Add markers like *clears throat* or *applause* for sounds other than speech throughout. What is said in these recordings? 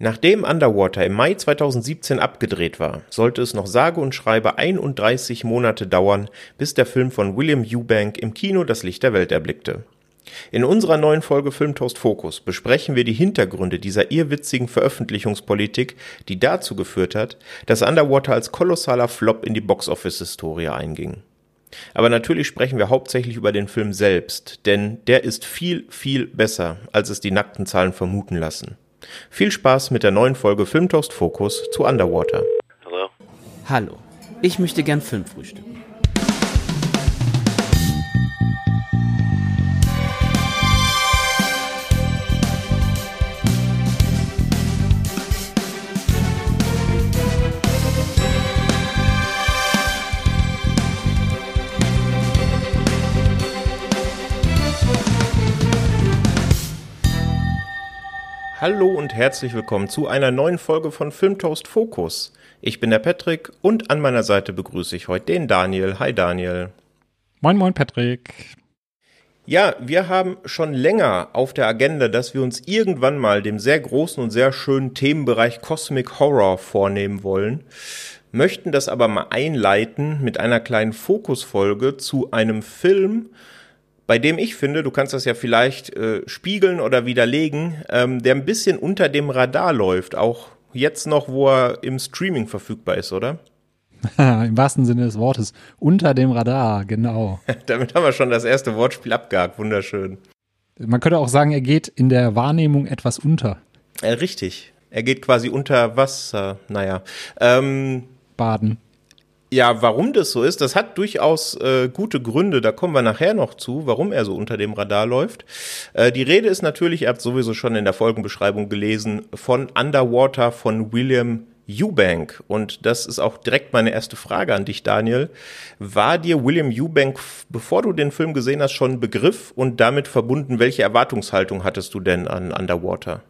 Nachdem Underwater im Mai 2017 abgedreht war, sollte es noch sage und schreibe 31 Monate dauern, bis der Film von William Eubank im Kino das Licht der Welt erblickte. In unserer neuen Folge Filmtoast Focus besprechen wir die Hintergründe dieser irrwitzigen Veröffentlichungspolitik, die dazu geführt hat, dass Underwater als kolossaler Flop in die Boxoffice-Historie einging. Aber natürlich sprechen wir hauptsächlich über den Film selbst, denn der ist viel, viel besser, als es die nackten Zahlen vermuten lassen. Viel Spaß mit der neuen Folge Filmtoast Focus zu Underwater. Hallo. Hallo. Ich möchte gern Film Hallo und herzlich willkommen zu einer neuen Folge von Filmtoast Focus. Ich bin der Patrick und an meiner Seite begrüße ich heute den Daniel. Hi Daniel. Moin moin Patrick. Ja, wir haben schon länger auf der Agenda, dass wir uns irgendwann mal dem sehr großen und sehr schönen Themenbereich Cosmic Horror vornehmen wollen, möchten das aber mal einleiten mit einer kleinen Fokusfolge zu einem Film, bei dem ich finde, du kannst das ja vielleicht äh, spiegeln oder widerlegen, ähm, der ein bisschen unter dem Radar läuft, auch jetzt noch, wo er im Streaming verfügbar ist, oder? *laughs* Im wahrsten Sinne des Wortes. Unter dem Radar, genau. *laughs* Damit haben wir schon das erste Wortspiel abgehakt. Wunderschön. Man könnte auch sagen, er geht in der Wahrnehmung etwas unter. Äh, richtig. Er geht quasi unter Wasser. Naja. Ähm, Baden. Ja, warum das so ist, das hat durchaus äh, gute Gründe. Da kommen wir nachher noch zu, warum er so unter dem Radar läuft. Äh, die Rede ist natürlich, ihr habt sowieso schon in der Folgenbeschreibung gelesen, von Underwater von William Eubank. Und das ist auch direkt meine erste Frage an dich, Daniel. War dir William Eubank, bevor du den Film gesehen hast, schon ein Begriff und damit verbunden, welche Erwartungshaltung hattest du denn an Underwater?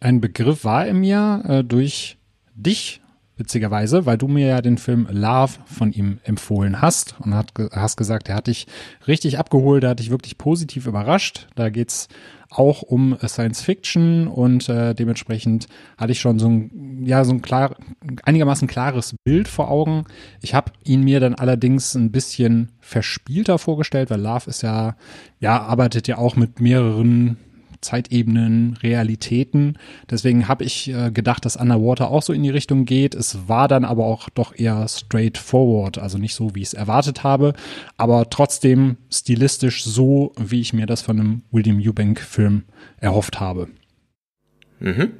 Ein Begriff war er mir äh, durch dich witzigerweise, weil du mir ja den Film Love von ihm empfohlen hast und hat, hast gesagt, er hat dich richtig abgeholt, er hat dich wirklich positiv überrascht. Da geht's auch um Science Fiction und äh, dementsprechend hatte ich schon so ein, ja, so ein klar, einigermaßen klares Bild vor Augen. Ich habe ihn mir dann allerdings ein bisschen verspielter vorgestellt, weil Love ist ja, ja, arbeitet ja auch mit mehreren Zeitebenen, Realitäten. Deswegen habe ich äh, gedacht, dass Underwater auch so in die Richtung geht. Es war dann aber auch doch eher straightforward, also nicht so, wie ich es erwartet habe, aber trotzdem stilistisch so, wie ich mir das von einem William Eubank-Film erhofft habe. Mhm.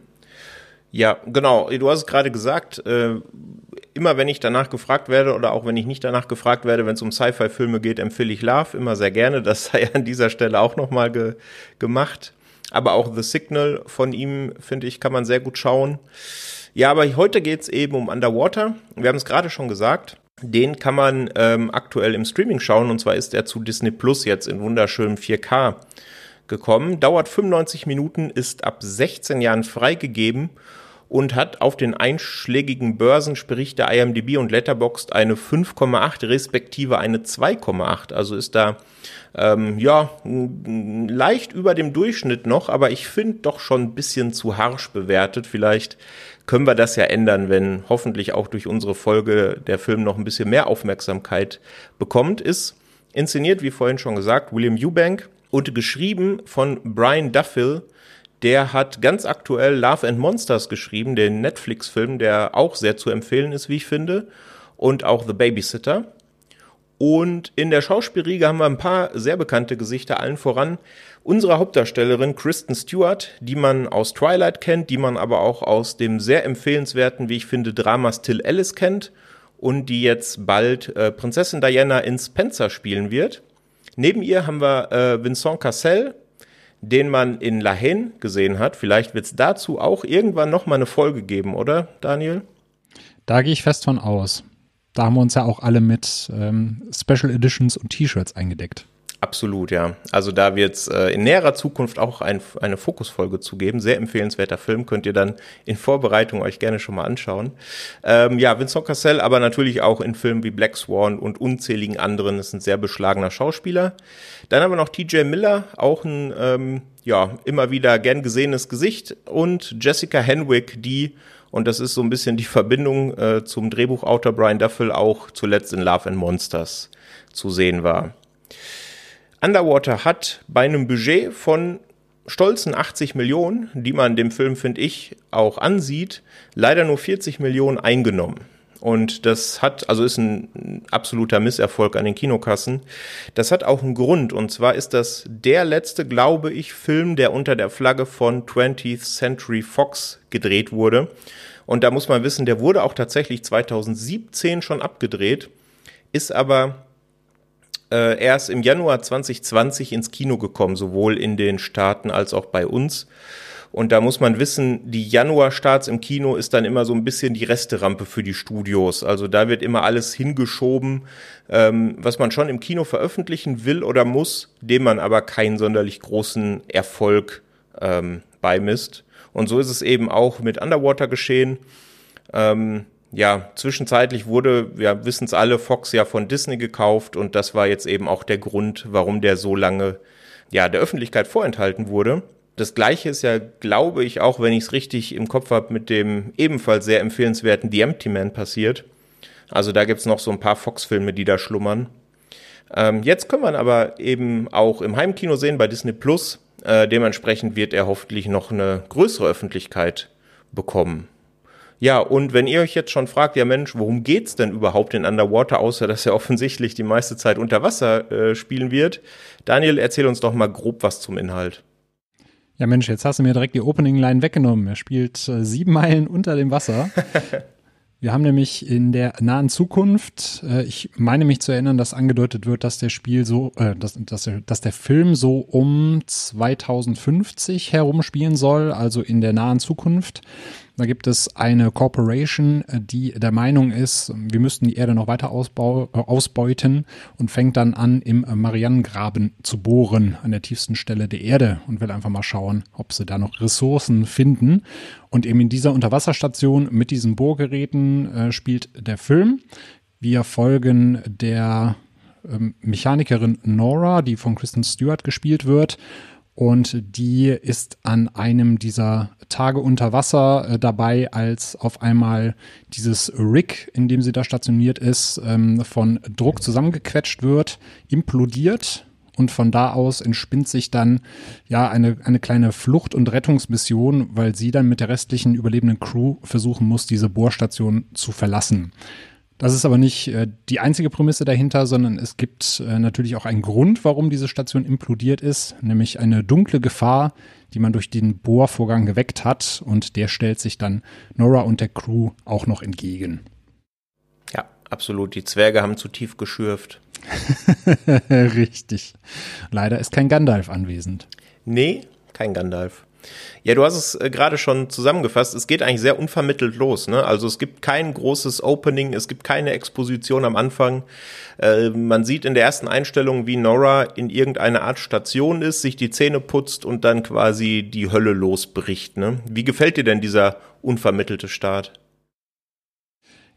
Ja, genau. Du hast es gerade gesagt, äh, immer wenn ich danach gefragt werde oder auch wenn ich nicht danach gefragt werde, wenn es um Sci-Fi-Filme geht, empfehle ich Love immer sehr gerne. Das sei an dieser Stelle auch nochmal ge gemacht. Aber auch The Signal von ihm, finde ich, kann man sehr gut schauen. Ja, aber heute geht's eben um Underwater. Wir haben es gerade schon gesagt. Den kann man ähm, aktuell im Streaming schauen und zwar ist er zu Disney Plus jetzt in wunderschönem 4K gekommen. Dauert 95 Minuten, ist ab 16 Jahren freigegeben und hat auf den einschlägigen Börsen, sprich der IMDb und Letterboxd, eine 5,8 respektive eine 2,8. Also ist da ähm, ja leicht über dem Durchschnitt noch, aber ich finde doch schon ein bisschen zu harsch bewertet. Vielleicht können wir das ja ändern, wenn hoffentlich auch durch unsere Folge der Film noch ein bisschen mehr Aufmerksamkeit bekommt. Ist inszeniert, wie vorhin schon gesagt, William Eubank und geschrieben von Brian Duffill, der hat ganz aktuell Love and Monsters geschrieben, den Netflix-Film, der auch sehr zu empfehlen ist, wie ich finde. Und auch The Babysitter. Und in der Schauspielriege haben wir ein paar sehr bekannte Gesichter, allen voran unsere Hauptdarstellerin Kristen Stewart, die man aus Twilight kennt, die man aber auch aus dem sehr empfehlenswerten, wie ich finde, Drama Still Alice kennt und die jetzt bald äh, Prinzessin Diana in Spencer spielen wird. Neben ihr haben wir äh, Vincent Cassel, den man in La Haine gesehen hat. Vielleicht wird es dazu auch irgendwann noch mal eine Folge geben, oder, Daniel? Da gehe ich fest von aus. Da haben wir uns ja auch alle mit ähm, Special Editions und T-Shirts eingedeckt. Absolut, ja. Also da wird es äh, in näherer Zukunft auch ein, eine Fokusfolge zu geben. Sehr empfehlenswerter Film, könnt ihr dann in Vorbereitung euch gerne schon mal anschauen. Ähm, ja, Vincent Cassel, aber natürlich auch in Filmen wie Black Swan und unzähligen anderen. ist ein sehr beschlagener Schauspieler. Dann haben wir noch TJ Miller, auch ein ähm, ja immer wieder gern gesehenes Gesicht und Jessica Henwick, die und das ist so ein bisschen die Verbindung äh, zum Drehbuchautor Brian Duffel auch zuletzt in Love and Monsters zu sehen war. Underwater hat bei einem Budget von stolzen 80 Millionen, die man dem Film, finde ich, auch ansieht, leider nur 40 Millionen eingenommen. Und das hat, also ist ein absoluter Misserfolg an den Kinokassen. Das hat auch einen Grund. Und zwar ist das der letzte, glaube ich, Film, der unter der Flagge von 20th Century Fox gedreht wurde. Und da muss man wissen, der wurde auch tatsächlich 2017 schon abgedreht, ist aber äh, erst im Januar 2020 ins Kino gekommen, sowohl in den Staaten als auch bei uns. Und da muss man wissen, die Januarstarts im Kino ist dann immer so ein bisschen die Resterampe für die Studios. Also da wird immer alles hingeschoben, ähm, was man schon im Kino veröffentlichen will oder muss, dem man aber keinen sonderlich großen Erfolg ähm, beimisst. Und so ist es eben auch mit Underwater geschehen. Ähm, ja, zwischenzeitlich wurde, ja, wissen es alle, Fox ja von Disney gekauft und das war jetzt eben auch der Grund, warum der so lange, ja, der Öffentlichkeit vorenthalten wurde. Das gleiche ist ja, glaube ich, auch, wenn ich es richtig im Kopf habe, mit dem ebenfalls sehr empfehlenswerten The Empty Man passiert. Also da gibt's noch so ein paar Fox-Filme, die da schlummern. Ähm, jetzt kann man aber eben auch im Heimkino sehen bei Disney Plus. Äh, dementsprechend wird er hoffentlich noch eine größere Öffentlichkeit bekommen. Ja, und wenn ihr euch jetzt schon fragt, ja Mensch, worum geht's denn überhaupt in Underwater, außer dass er *laughs* offensichtlich die meiste Zeit unter Wasser äh, spielen wird? Daniel, erzähl uns doch mal grob was zum Inhalt. Ja Mensch, jetzt hast du mir direkt die Opening-Line weggenommen. Er spielt äh, sieben Meilen unter dem Wasser. *laughs* Wir haben nämlich in der nahen Zukunft, äh, ich meine mich zu erinnern, dass angedeutet wird, dass der Spiel so, äh, dass, dass, der, dass der Film so um 2050 herum spielen soll, also in der nahen Zukunft. Da gibt es eine Corporation, die der Meinung ist, wir müssten die Erde noch weiter ausbau, äh, ausbeuten und fängt dann an, im Marianengraben zu bohren, an der tiefsten Stelle der Erde und will einfach mal schauen, ob sie da noch Ressourcen finden. Und eben in dieser Unterwasserstation mit diesen Bohrgeräten äh, spielt der Film. Wir folgen der ähm, Mechanikerin Nora, die von Kristen Stewart gespielt wird und die ist an einem dieser Tage unter Wasser äh, dabei, als auf einmal dieses Rig, in dem sie da stationiert ist, ähm, von Druck zusammengequetscht wird, implodiert und von da aus entspinnt sich dann ja eine, eine kleine Flucht- und Rettungsmission, weil sie dann mit der restlichen überlebenden Crew versuchen muss, diese Bohrstation zu verlassen. Das ist aber nicht äh, die einzige Prämisse dahinter, sondern es gibt äh, natürlich auch einen Grund, warum diese Station implodiert ist, nämlich eine dunkle Gefahr, die man durch den Bohrvorgang geweckt hat und der stellt sich dann Nora und der Crew auch noch entgegen. Ja, absolut. Die Zwerge haben zu tief geschürft. *laughs* Richtig. Leider ist kein Gandalf anwesend. Nee, kein Gandalf. Ja, du hast es äh, gerade schon zusammengefasst. Es geht eigentlich sehr unvermittelt los. Ne? Also es gibt kein großes Opening, es gibt keine Exposition am Anfang. Äh, man sieht in der ersten Einstellung, wie Nora in irgendeiner Art Station ist, sich die Zähne putzt und dann quasi die Hölle losbricht. Ne? Wie gefällt dir denn dieser unvermittelte Start?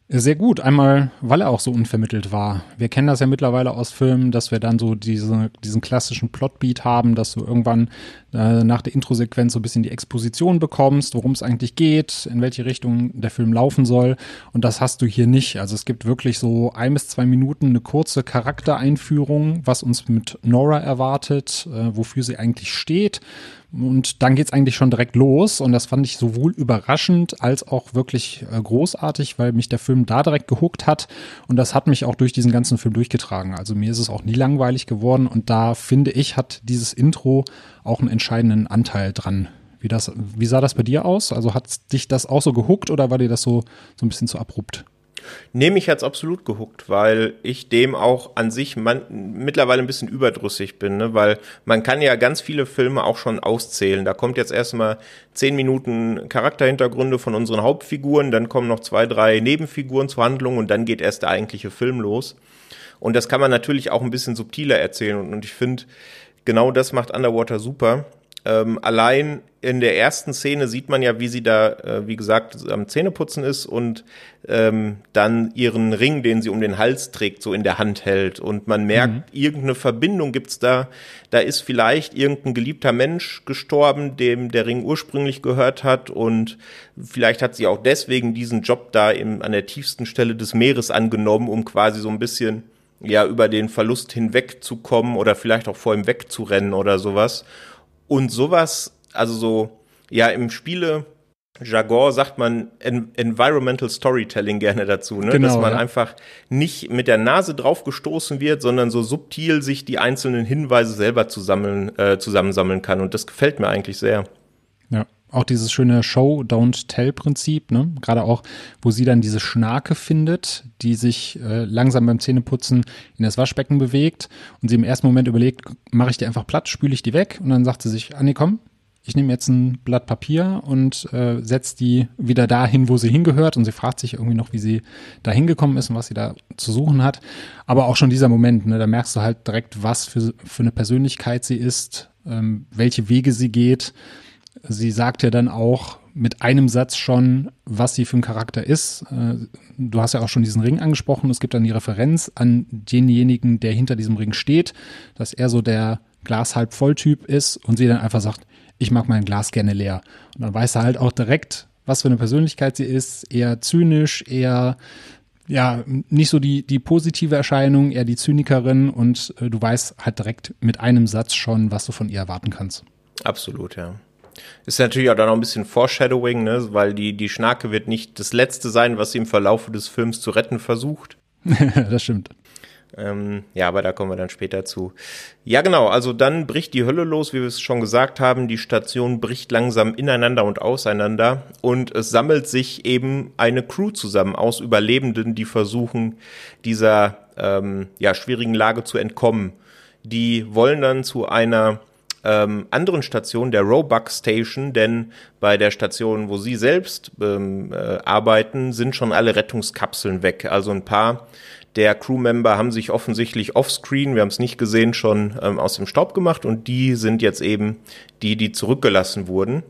Sehr gut. Einmal, weil er auch so unvermittelt war. Wir kennen das ja mittlerweile aus Filmen, dass wir dann so diese, diesen klassischen Plotbeat haben, dass du irgendwann äh, nach der Introsequenz so ein bisschen die Exposition bekommst, worum es eigentlich geht, in welche Richtung der Film laufen soll. Und das hast du hier nicht. Also es gibt wirklich so ein bis zwei Minuten eine kurze Charaktereinführung, was uns mit Nora erwartet, äh, wofür sie eigentlich steht und dann geht's eigentlich schon direkt los. Und das fand ich sowohl überraschend als auch wirklich äh, großartig, weil mich der Film da direkt gehuckt hat. Und das hat mich auch durch diesen ganzen Film durchgetragen. Also mir ist es auch nie langweilig geworden. Und da finde ich, hat dieses Intro auch einen entscheidenden Anteil dran. Wie, das, wie sah das bei dir aus? Also hat dich das auch so gehuckt oder war dir das so, so ein bisschen zu abrupt? Nee, mich hat's absolut gehuckt, weil ich dem auch an sich man, mittlerweile ein bisschen überdrüssig bin, ne? weil man kann ja ganz viele Filme auch schon auszählen. Da kommt jetzt erstmal zehn Minuten Charakterhintergründe von unseren Hauptfiguren, dann kommen noch zwei, drei Nebenfiguren zur Handlung und dann geht erst der eigentliche Film los. Und das kann man natürlich auch ein bisschen subtiler erzählen. Und, und ich finde, genau das macht Underwater super. Ähm, allein in der ersten Szene sieht man ja, wie sie da, äh, wie gesagt, am Zähneputzen ist und ähm, dann ihren Ring, den sie um den Hals trägt, so in der Hand hält. Und man merkt, mhm. irgendeine Verbindung gibt's da. Da ist vielleicht irgendein geliebter Mensch gestorben, dem der Ring ursprünglich gehört hat. Und vielleicht hat sie auch deswegen diesen Job da im, an der tiefsten Stelle des Meeres angenommen, um quasi so ein bisschen ja über den Verlust hinwegzukommen oder vielleicht auch vor ihm wegzurennen oder sowas. Und sowas, also so, ja, im Spiele, Jargon sagt man en Environmental Storytelling gerne dazu, ne? Genau, dass man ja. einfach nicht mit der Nase draufgestoßen wird, sondern so subtil sich die einzelnen Hinweise selber zusammen, äh, zusammensammeln kann. Und das gefällt mir eigentlich sehr. Auch dieses schöne Show Don't Tell Prinzip, ne? Gerade auch, wo sie dann diese Schnarke findet, die sich äh, langsam beim Zähneputzen in das Waschbecken bewegt und sie im ersten Moment überlegt, mache ich die einfach platt, spüle ich die weg und dann sagt sie sich, Anni, komm, ich nehme jetzt ein Blatt Papier und äh, setze die wieder dahin, wo sie hingehört. Und sie fragt sich irgendwie noch, wie sie da hingekommen ist und was sie da zu suchen hat. Aber auch schon dieser Moment, ne, da merkst du halt direkt, was für, für eine Persönlichkeit sie ist, ähm, welche Wege sie geht. Sie sagt ja dann auch mit einem Satz schon, was sie für ein Charakter ist. Äh, du hast ja auch schon diesen Ring angesprochen. Es gibt dann die Referenz an denjenigen, der hinter diesem Ring steht, dass er so der Glas halb voll Typ ist und sie dann einfach sagt, ich mag mein Glas gerne leer. Und dann weiß er halt auch direkt, was für eine Persönlichkeit sie ist, eher zynisch, eher ja, nicht so die, die positive Erscheinung, eher die Zynikerin und äh, du weißt halt direkt mit einem Satz schon, was du von ihr erwarten kannst. Absolut, ja. Ist natürlich auch dann noch ein bisschen Foreshadowing, ne? weil die, die Schnarke wird nicht das Letzte sein, was sie im Verlauf des Films zu retten versucht. *laughs* das stimmt. Ähm, ja, aber da kommen wir dann später zu. Ja, genau. Also dann bricht die Hölle los, wie wir es schon gesagt haben. Die Station bricht langsam ineinander und auseinander und es sammelt sich eben eine Crew zusammen aus Überlebenden, die versuchen, dieser ähm, ja, schwierigen Lage zu entkommen. Die wollen dann zu einer ähm, anderen Station, der Roebuck Station, denn bei der Station, wo sie selbst ähm, äh, arbeiten, sind schon alle Rettungskapseln weg. Also ein paar der Crewmember haben sich offensichtlich offscreen, wir haben es nicht gesehen, schon ähm, aus dem Staub gemacht und die sind jetzt eben die, die zurückgelassen wurden.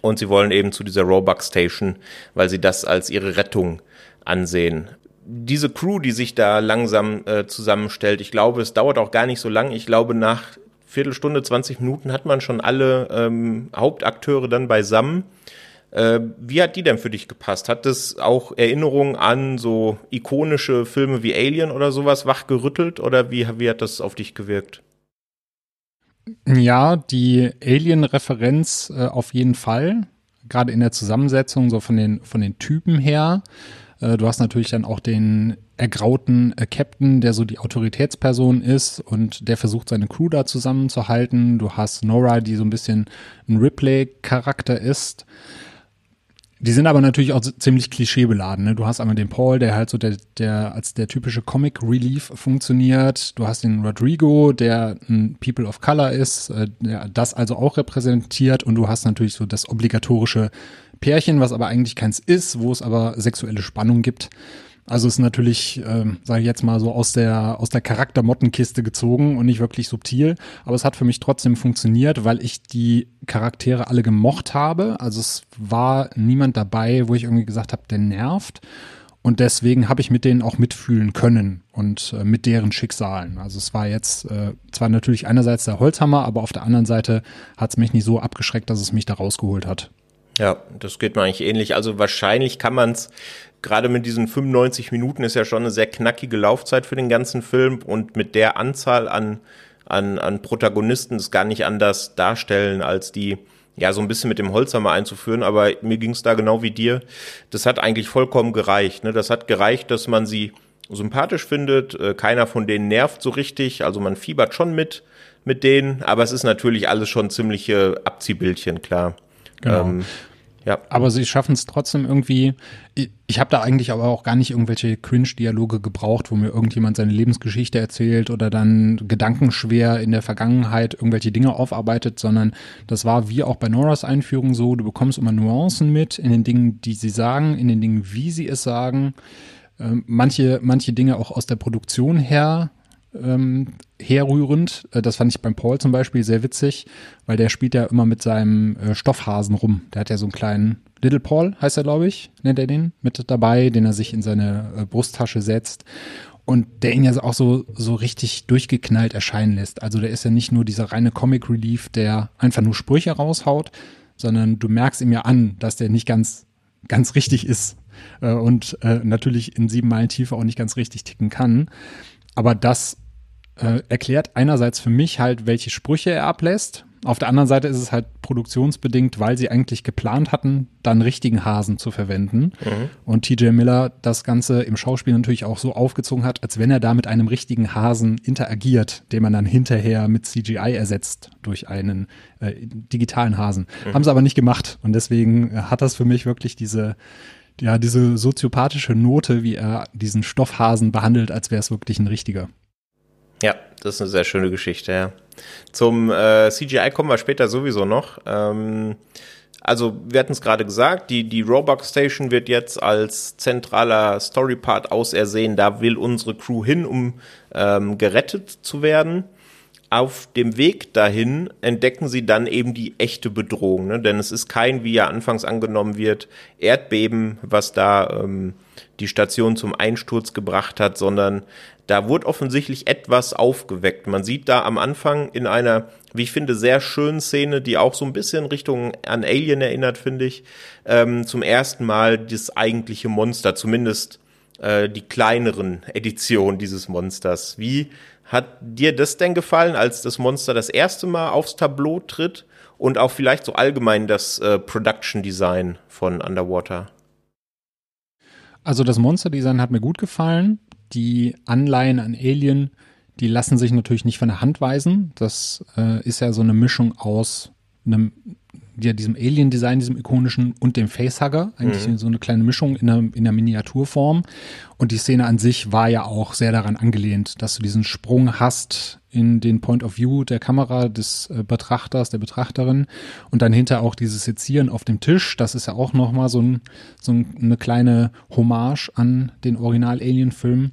Und sie wollen eben zu dieser Roebuck Station, weil sie das als ihre Rettung ansehen. Diese Crew, die sich da langsam äh, zusammenstellt, ich glaube, es dauert auch gar nicht so lang. Ich glaube, nach Viertelstunde, 20 Minuten hat man schon alle ähm, Hauptakteure dann beisammen. Äh, wie hat die denn für dich gepasst? Hat das auch Erinnerungen an so ikonische Filme wie Alien oder sowas wachgerüttelt oder wie, wie hat das auf dich gewirkt? Ja, die Alien-Referenz äh, auf jeden Fall. Gerade in der Zusammensetzung, so von den, von den Typen her. Äh, du hast natürlich dann auch den ergrauten äh, Captain, der so die Autoritätsperson ist und der versucht, seine Crew da zusammenzuhalten. Du hast Nora, die so ein bisschen ein Ripley-Charakter ist. Die sind aber natürlich auch ziemlich klischeebeladen. Ne? Du hast einmal den Paul, der halt so der, der als der typische Comic Relief funktioniert. Du hast den Rodrigo, der ein People of Color ist, äh, der das also auch repräsentiert. Und du hast natürlich so das obligatorische Pärchen, was aber eigentlich keins ist, wo es aber sexuelle Spannung gibt. Also ist natürlich, ähm, sage ich jetzt mal so aus der aus der Charaktermottenkiste gezogen und nicht wirklich subtil, aber es hat für mich trotzdem funktioniert, weil ich die Charaktere alle gemocht habe. Also es war niemand dabei, wo ich irgendwie gesagt habe, der nervt. Und deswegen habe ich mit denen auch mitfühlen können und äh, mit deren Schicksalen. Also es war jetzt äh, zwar natürlich einerseits der Holzhammer, aber auf der anderen Seite hat es mich nicht so abgeschreckt, dass es mich da rausgeholt hat. Ja, das geht mir eigentlich ähnlich. Also wahrscheinlich kann man es gerade mit diesen 95 Minuten ist ja schon eine sehr knackige Laufzeit für den ganzen Film und mit der Anzahl an, an, an Protagonisten das gar nicht anders darstellen, als die ja so ein bisschen mit dem Holzhammer einzuführen, aber mir ging es da genau wie dir. Das hat eigentlich vollkommen gereicht. Ne? Das hat gereicht, dass man sie sympathisch findet. Äh, keiner von denen nervt so richtig. Also man fiebert schon mit mit denen, aber es ist natürlich alles schon ziemliche Abziehbildchen, klar. Genau. Ähm, ja. Aber sie schaffen es trotzdem irgendwie. Ich, ich habe da eigentlich aber auch gar nicht irgendwelche Cringe-Dialoge gebraucht, wo mir irgendjemand seine Lebensgeschichte erzählt oder dann gedankenschwer in der Vergangenheit irgendwelche Dinge aufarbeitet, sondern das war wie auch bei Noras Einführung so, du bekommst immer Nuancen mit in den Dingen, die sie sagen, in den Dingen, wie sie es sagen. ähm, manche, manche Dinge auch aus der Produktion her ähm, herrührend. Äh, das fand ich beim Paul zum Beispiel sehr witzig, weil der spielt ja immer mit seinem äh, Stoffhasen rum. Der hat ja so einen kleinen Little Paul, heißt er, glaube ich, nennt er den, mit dabei, den er sich in seine äh, Brusttasche setzt. Und der ihn ja auch so, so richtig durchgeknallt erscheinen lässt. Also der ist ja nicht nur dieser reine Comic Relief, der einfach nur Sprüche raushaut, sondern du merkst ihm ja an, dass der nicht ganz, ganz richtig ist. Äh, und äh, natürlich in sieben Meilen Tiefe auch nicht ganz richtig ticken kann. Aber das äh, erklärt einerseits für mich halt, welche Sprüche er ablässt. Auf der anderen Seite ist es halt produktionsbedingt, weil sie eigentlich geplant hatten, dann richtigen Hasen zu verwenden. Mhm. Und TJ Miller das Ganze im Schauspiel natürlich auch so aufgezogen hat, als wenn er da mit einem richtigen Hasen interagiert, den man dann hinterher mit CGI ersetzt durch einen äh, digitalen Hasen. Mhm. Haben sie aber nicht gemacht. Und deswegen hat das für mich wirklich diese ja, diese soziopathische Note, wie er diesen Stoffhasen behandelt, als wäre es wirklich ein richtiger. Ja, das ist eine sehr schöne Geschichte, ja. Zum äh, CGI kommen wir später sowieso noch. Ähm, also, wir hatten es gerade gesagt, die, die Robux Station wird jetzt als zentraler Storypart ausersehen. Da will unsere Crew hin, um ähm, gerettet zu werden auf dem Weg dahin entdecken sie dann eben die echte Bedrohung, ne? denn es ist kein, wie ja anfangs angenommen wird, Erdbeben, was da ähm, die Station zum Einsturz gebracht hat, sondern da wurde offensichtlich etwas aufgeweckt. Man sieht da am Anfang in einer, wie ich finde, sehr schönen Szene, die auch so ein bisschen Richtung an Alien erinnert, finde ich, ähm, zum ersten Mal das eigentliche Monster, zumindest äh, die kleineren Editionen dieses Monsters. Wie hat dir das denn gefallen, als das Monster das erste Mal aufs Tableau tritt und auch vielleicht so allgemein das äh, Production Design von Underwater? Also das Monster Design hat mir gut gefallen. Die Anleihen an Alien, die lassen sich natürlich nicht von der Hand weisen. Das äh, ist ja so eine Mischung aus einem ja, diesem Alien-Design, diesem ikonischen und dem Facehugger. Eigentlich mhm. so eine kleine Mischung in der, in der Miniaturform. Und die Szene an sich war ja auch sehr daran angelehnt, dass du diesen Sprung hast in den Point of View der Kamera des äh, Betrachters, der Betrachterin und dann hinter auch dieses Sezieren auf dem Tisch. Das ist ja auch nochmal so, ein, so eine kleine Hommage an den Original-Alien-Film.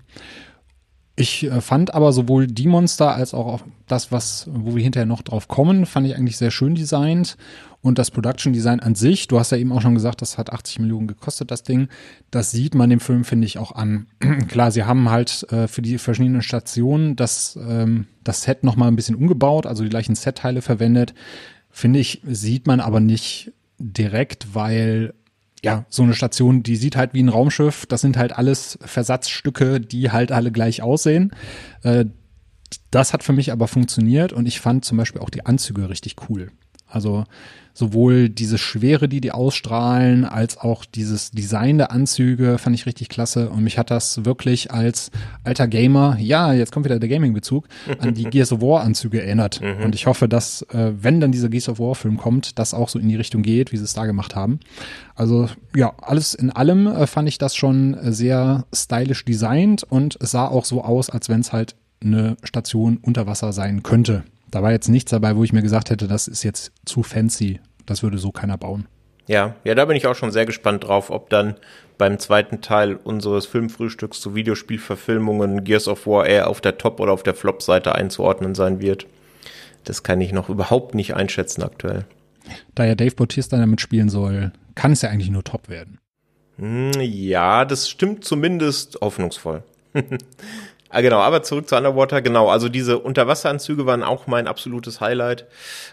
Ich äh, fand aber sowohl die Monster als auch das, was, wo wir hinterher noch drauf kommen, fand ich eigentlich sehr schön designt. Und das Production Design an sich, du hast ja eben auch schon gesagt, das hat 80 Millionen gekostet, das Ding. Das sieht man dem Film, finde ich, auch an. *clears throat* Klar, sie haben halt äh, für die verschiedenen Stationen das, ähm, das Set nochmal ein bisschen umgebaut, also die gleichen Set-Teile verwendet. Finde ich, sieht man aber nicht direkt, weil ja, so eine Station, die sieht halt wie ein Raumschiff. Das sind halt alles Versatzstücke, die halt alle gleich aussehen. Äh, das hat für mich aber funktioniert und ich fand zum Beispiel auch die Anzüge richtig cool. Also sowohl diese Schwere, die die ausstrahlen, als auch dieses Design der Anzüge fand ich richtig klasse. Und mich hat das wirklich als alter Gamer, ja, jetzt kommt wieder der Gaming-Bezug, an die *laughs* Gears of War-Anzüge erinnert. Mhm. Und ich hoffe, dass, äh, wenn dann dieser Gears of War-Film kommt, das auch so in die Richtung geht, wie sie es da gemacht haben. Also ja, alles in allem äh, fand ich das schon sehr stylisch designt und es sah auch so aus, als wenn es halt eine Station unter Wasser sein könnte. Da war jetzt nichts dabei, wo ich mir gesagt hätte, das ist jetzt zu fancy. Das würde so keiner bauen. Ja, ja, da bin ich auch schon sehr gespannt drauf, ob dann beim zweiten Teil unseres Filmfrühstücks zu Videospielverfilmungen Gears of War eher auf der Top- oder auf der Flop-Seite einzuordnen sein wird. Das kann ich noch überhaupt nicht einschätzen aktuell. Da ja Dave Bautista damit spielen soll, kann es ja eigentlich nur Top werden. Hm, ja, das stimmt zumindest hoffnungsvoll. *laughs* Ah, genau, aber zurück zu Underwater. Genau, also diese Unterwasseranzüge waren auch mein absolutes Highlight.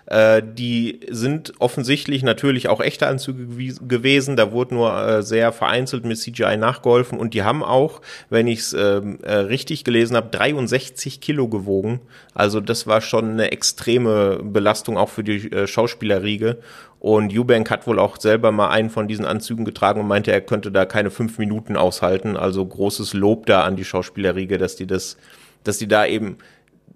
Äh, die sind offensichtlich natürlich auch echte Anzüge gewesen. Da wurde nur äh, sehr vereinzelt mit CGI nachgeholfen und die haben auch, wenn ich es ähm, äh, richtig gelesen habe, 63 Kilo gewogen. Also das war schon eine extreme Belastung auch für die äh, Schauspielerriege. Und Eubank hat wohl auch selber mal einen von diesen Anzügen getragen und meinte, er könnte da keine fünf Minuten aushalten. Also großes Lob da an die Schauspielerriege, dass die das, dass die da eben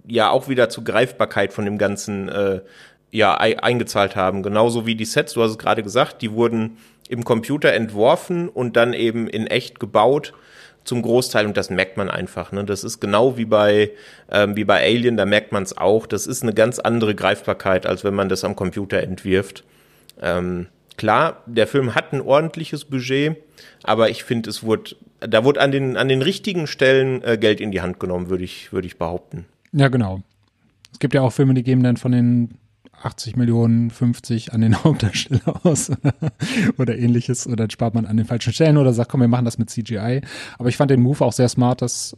ja auch wieder zur Greifbarkeit von dem Ganzen äh, ja eingezahlt haben. Genauso wie die Sets, du hast es gerade gesagt, die wurden im Computer entworfen und dann eben in echt gebaut zum Großteil und das merkt man einfach. Ne? Das ist genau wie bei ähm, wie bei Alien, da merkt man es auch. Das ist eine ganz andere Greifbarkeit, als wenn man das am Computer entwirft. Ähm, Klar, der Film hat ein ordentliches Budget, aber ich finde, es wurde, da wurde an den, an den richtigen Stellen äh, Geld in die Hand genommen, würde ich, würde ich behaupten. Ja, genau. Es gibt ja auch Filme, die geben dann von den 80 Millionen 50 an den *laughs* Hauptdarsteller aus *laughs* oder ähnliches oder spart man an den falschen Stellen oder sagt, komm, wir machen das mit CGI. Aber ich fand den Move auch sehr smart, das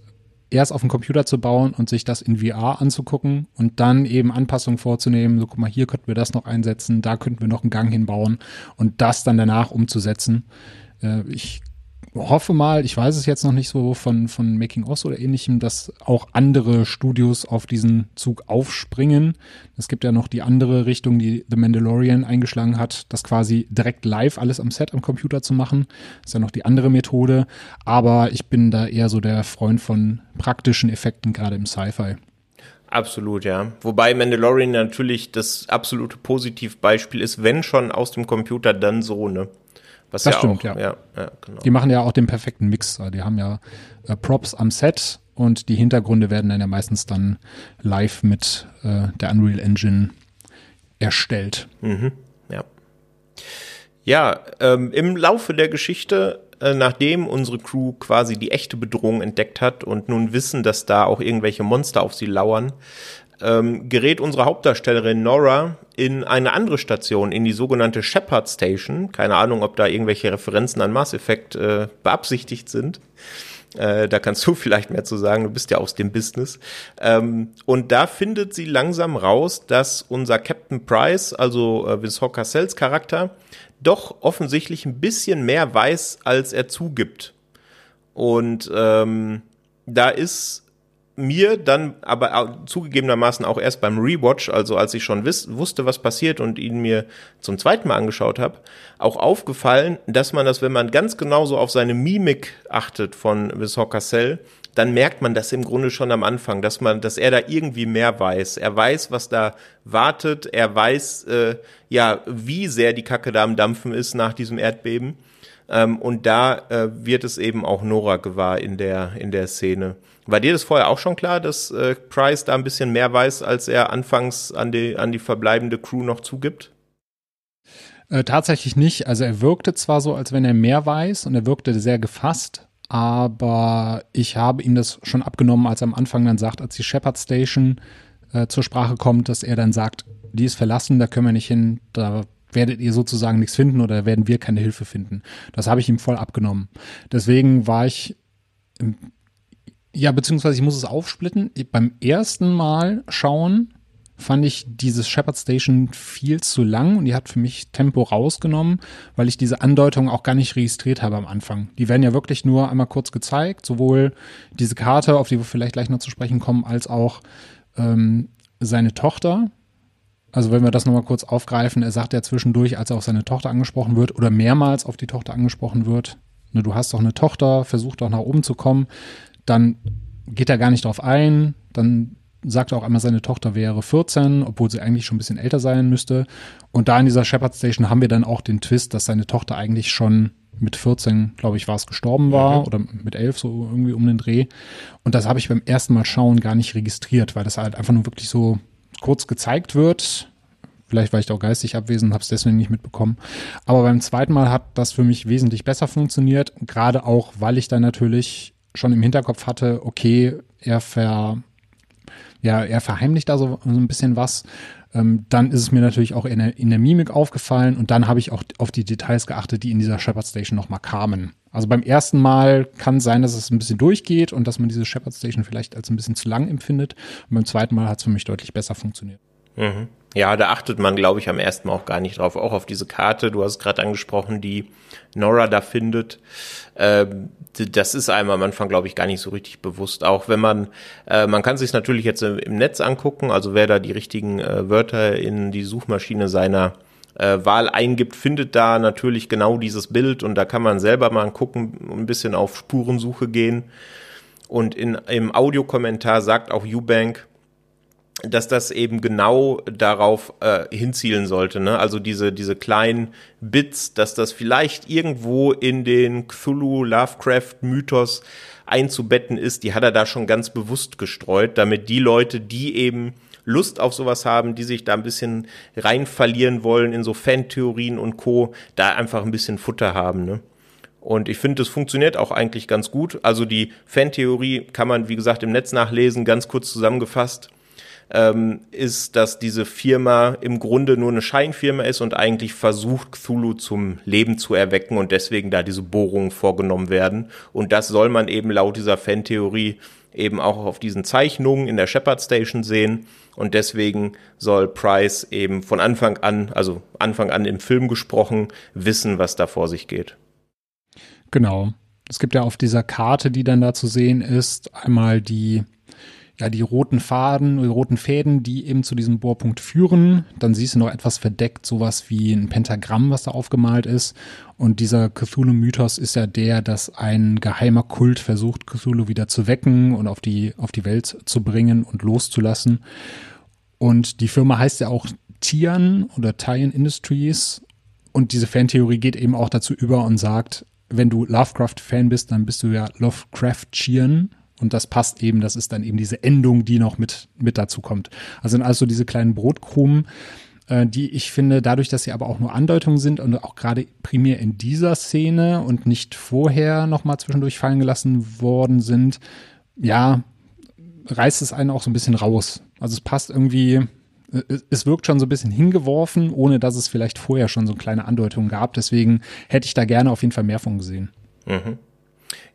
erst auf dem Computer zu bauen und sich das in VR anzugucken und dann eben Anpassungen vorzunehmen. So, guck mal, hier könnten wir das noch einsetzen, da könnten wir noch einen Gang hinbauen und das dann danach umzusetzen. Äh, ich hoffe mal, ich weiß es jetzt noch nicht so von, von Making Oz oder ähnlichem, dass auch andere Studios auf diesen Zug aufspringen. Es gibt ja noch die andere Richtung, die The Mandalorian eingeschlagen hat, das quasi direkt live alles am Set am Computer zu machen. Das ist ja noch die andere Methode. Aber ich bin da eher so der Freund von praktischen Effekten, gerade im Sci-Fi. Absolut, ja. Wobei Mandalorian natürlich das absolute Positivbeispiel ist, wenn schon aus dem Computer, dann so, ne? Was das ja stimmt, auch, ja. Ja, ja genau. Die machen ja auch den perfekten Mix. Die haben ja äh, Props am Set und die Hintergründe werden dann ja meistens dann live mit äh, der Unreal Engine erstellt. Mhm, ja. Ja, ähm, im Laufe der Geschichte, äh, nachdem unsere Crew quasi die echte Bedrohung entdeckt hat und nun wissen, dass da auch irgendwelche Monster auf sie lauern, ähm, gerät unsere Hauptdarstellerin Nora in eine andere Station, in die sogenannte Shepard Station. Keine Ahnung, ob da irgendwelche Referenzen an Mass Effect äh, beabsichtigt sind. Äh, da kannst du *laughs* vielleicht mehr zu sagen, du bist ja aus dem Business. Ähm, und da findet sie langsam raus, dass unser Captain Price, also äh, Vincent Cassels Charakter, doch offensichtlich ein bisschen mehr weiß, als er zugibt. Und ähm, da ist mir dann aber zugegebenermaßen auch erst beim Rewatch, also als ich schon wiss, wusste, was passiert und ihn mir zum zweiten Mal angeschaut habe, auch aufgefallen, dass man das, wenn man ganz genau so auf seine Mimik achtet von Vincent Cassel, dann merkt man das im Grunde schon am Anfang, dass man, dass er da irgendwie mehr weiß. Er weiß, was da wartet. Er weiß, äh, ja, wie sehr die Kacke da am Dampfen ist nach diesem Erdbeben. Ähm, und da äh, wird es eben auch Nora gewahr in der in der Szene. War dir das vorher auch schon klar, dass äh, Price da ein bisschen mehr weiß, als er anfangs an die, an die verbleibende Crew noch zugibt? Äh, tatsächlich nicht. Also er wirkte zwar so, als wenn er mehr weiß und er wirkte sehr gefasst, aber ich habe ihm das schon abgenommen, als er am Anfang dann sagt, als die Shepard Station äh, zur Sprache kommt, dass er dann sagt, die ist verlassen, da können wir nicht hin, da werdet ihr sozusagen nichts finden oder werden wir keine Hilfe finden. Das habe ich ihm voll abgenommen. Deswegen war ich ja, beziehungsweise ich muss es aufsplitten. Beim ersten Mal schauen fand ich dieses Shepard Station viel zu lang und die hat für mich Tempo rausgenommen, weil ich diese Andeutung auch gar nicht registriert habe am Anfang. Die werden ja wirklich nur einmal kurz gezeigt, sowohl diese Karte, auf die wir vielleicht gleich noch zu sprechen kommen, als auch ähm, seine Tochter. Also wenn wir das nochmal kurz aufgreifen, er sagt ja zwischendurch, als er auf seine Tochter angesprochen wird oder mehrmals auf die Tochter angesprochen wird, ne, du hast doch eine Tochter, versuch doch nach oben zu kommen dann geht er gar nicht drauf ein, dann sagt er auch einmal, seine Tochter wäre 14, obwohl sie eigentlich schon ein bisschen älter sein müsste. Und da in dieser Shepard Station haben wir dann auch den Twist, dass seine Tochter eigentlich schon mit 14, glaube ich, war es gestorben war mhm. oder mit 11 so irgendwie um den Dreh. Und das habe ich beim ersten Mal schauen gar nicht registriert, weil das halt einfach nur wirklich so kurz gezeigt wird. Vielleicht war ich da auch geistig abwesend, habe es deswegen nicht mitbekommen. Aber beim zweiten Mal hat das für mich wesentlich besser funktioniert, gerade auch, weil ich dann natürlich schon im Hinterkopf hatte, okay, er ver, ja, er verheimlicht da so, so ein bisschen was. Ähm, dann ist es mir natürlich auch in der, in der Mimik aufgefallen und dann habe ich auch auf die Details geachtet, die in dieser Shepard Station nochmal kamen. Also beim ersten Mal kann sein, dass es ein bisschen durchgeht und dass man diese Shepard Station vielleicht als ein bisschen zu lang empfindet. Und beim zweiten Mal hat es für mich deutlich besser funktioniert. Mhm. Ja, da achtet man, glaube ich, am ersten Mal auch gar nicht drauf. Auch auf diese Karte, du hast gerade angesprochen, die Nora da findet. Ähm, das ist einem am Anfang, glaube ich, gar nicht so richtig bewusst. Auch wenn man, äh, man kann sich natürlich jetzt im Netz angucken, also wer da die richtigen äh, Wörter in die Suchmaschine seiner äh, Wahl eingibt, findet da natürlich genau dieses Bild und da kann man selber mal gucken, ein bisschen auf Spurensuche gehen. Und in, im Audiokommentar sagt auch Eubank, dass das eben genau darauf äh, hinzielen sollte. Ne? Also diese, diese kleinen Bits, dass das vielleicht irgendwo in den Cthulhu-Lovecraft-Mythos einzubetten ist, die hat er da schon ganz bewusst gestreut, damit die Leute, die eben Lust auf sowas haben, die sich da ein bisschen rein verlieren wollen in so Fantheorien und Co., da einfach ein bisschen Futter haben, ne? Und ich finde, das funktioniert auch eigentlich ganz gut. Also die Fantheorie kann man, wie gesagt, im Netz nachlesen, ganz kurz zusammengefasst ähm, ist, dass diese Firma im Grunde nur eine Scheinfirma ist und eigentlich versucht, Cthulhu zum Leben zu erwecken und deswegen da diese Bohrungen vorgenommen werden. Und das soll man eben laut dieser Fantheorie eben auch auf diesen Zeichnungen in der Shepard Station sehen. Und deswegen soll Price eben von Anfang an, also Anfang an im Film gesprochen, wissen, was da vor sich geht. Genau. Es gibt ja auf dieser Karte, die dann da zu sehen ist, einmal die ja, die roten Faden, die roten Fäden, die eben zu diesem Bohrpunkt führen. Dann siehst du noch etwas verdeckt, sowas wie ein Pentagramm, was da aufgemalt ist. Und dieser Cthulhu-Mythos ist ja der, dass ein geheimer Kult versucht, Cthulhu wieder zu wecken und auf die, auf die Welt zu bringen und loszulassen. Und die Firma heißt ja auch Tian oder Tian Industries. Und diese Fantheorie geht eben auch dazu über und sagt, wenn du Lovecraft-Fan bist, dann bist du ja Lovecraftian und das passt eben, das ist dann eben diese Endung, die noch mit, mit dazu kommt. Also sind also diese kleinen Brotkrumen, äh, die ich finde, dadurch, dass sie aber auch nur Andeutungen sind und auch gerade primär in dieser Szene und nicht vorher nochmal zwischendurch fallen gelassen worden sind, ja, reißt es einen auch so ein bisschen raus. Also es passt irgendwie, äh, es wirkt schon so ein bisschen hingeworfen, ohne dass es vielleicht vorher schon so kleine Andeutungen gab. Deswegen hätte ich da gerne auf jeden Fall mehr von gesehen. Mhm.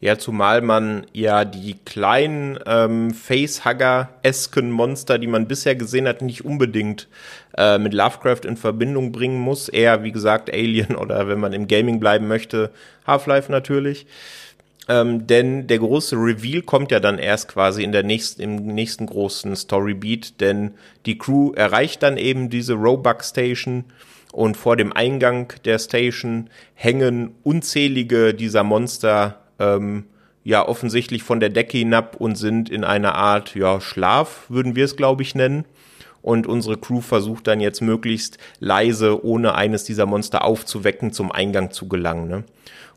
Ja, zumal man ja die kleinen ähm, Facehugger-esken Monster, die man bisher gesehen hat, nicht unbedingt äh, mit Lovecraft in Verbindung bringen muss. Eher, wie gesagt, Alien *laughs* oder wenn man im Gaming bleiben möchte, Half-Life natürlich. Ähm, denn der große Reveal kommt ja dann erst quasi in der nächsten, im nächsten großen Storybeat, denn die Crew erreicht dann eben diese Roebuck Station und vor dem Eingang der Station hängen unzählige dieser Monster ähm, ja offensichtlich von der Decke hinab und sind in einer Art ja Schlaf, würden wir es glaube ich nennen. Und unsere Crew versucht dann jetzt möglichst leise, ohne eines dieser Monster aufzuwecken, zum Eingang zu gelangen. Ne?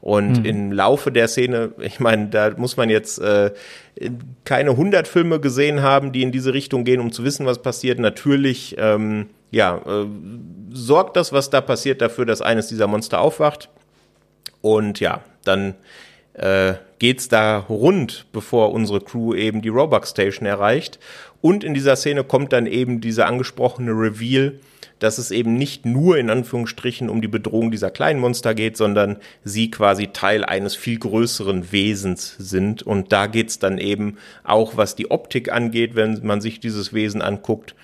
Und mhm. im Laufe der Szene, *laughs* ich meine, da muss man jetzt äh, keine hundert Filme gesehen haben, die in diese Richtung gehen, um zu wissen, was passiert. Natürlich, ähm, ja, äh, sorgt das, was da passiert, dafür, dass eines dieser Monster aufwacht. Und ja, dann äh, geht's da rund, bevor unsere Crew eben die Robux Station erreicht. Und in dieser Szene kommt dann eben dieser angesprochene Reveal, dass es eben nicht nur in Anführungsstrichen um die Bedrohung dieser kleinen Monster geht, sondern sie quasi Teil eines viel größeren Wesens sind. Und da geht's dann eben auch, was die Optik angeht, wenn man sich dieses Wesen anguckt,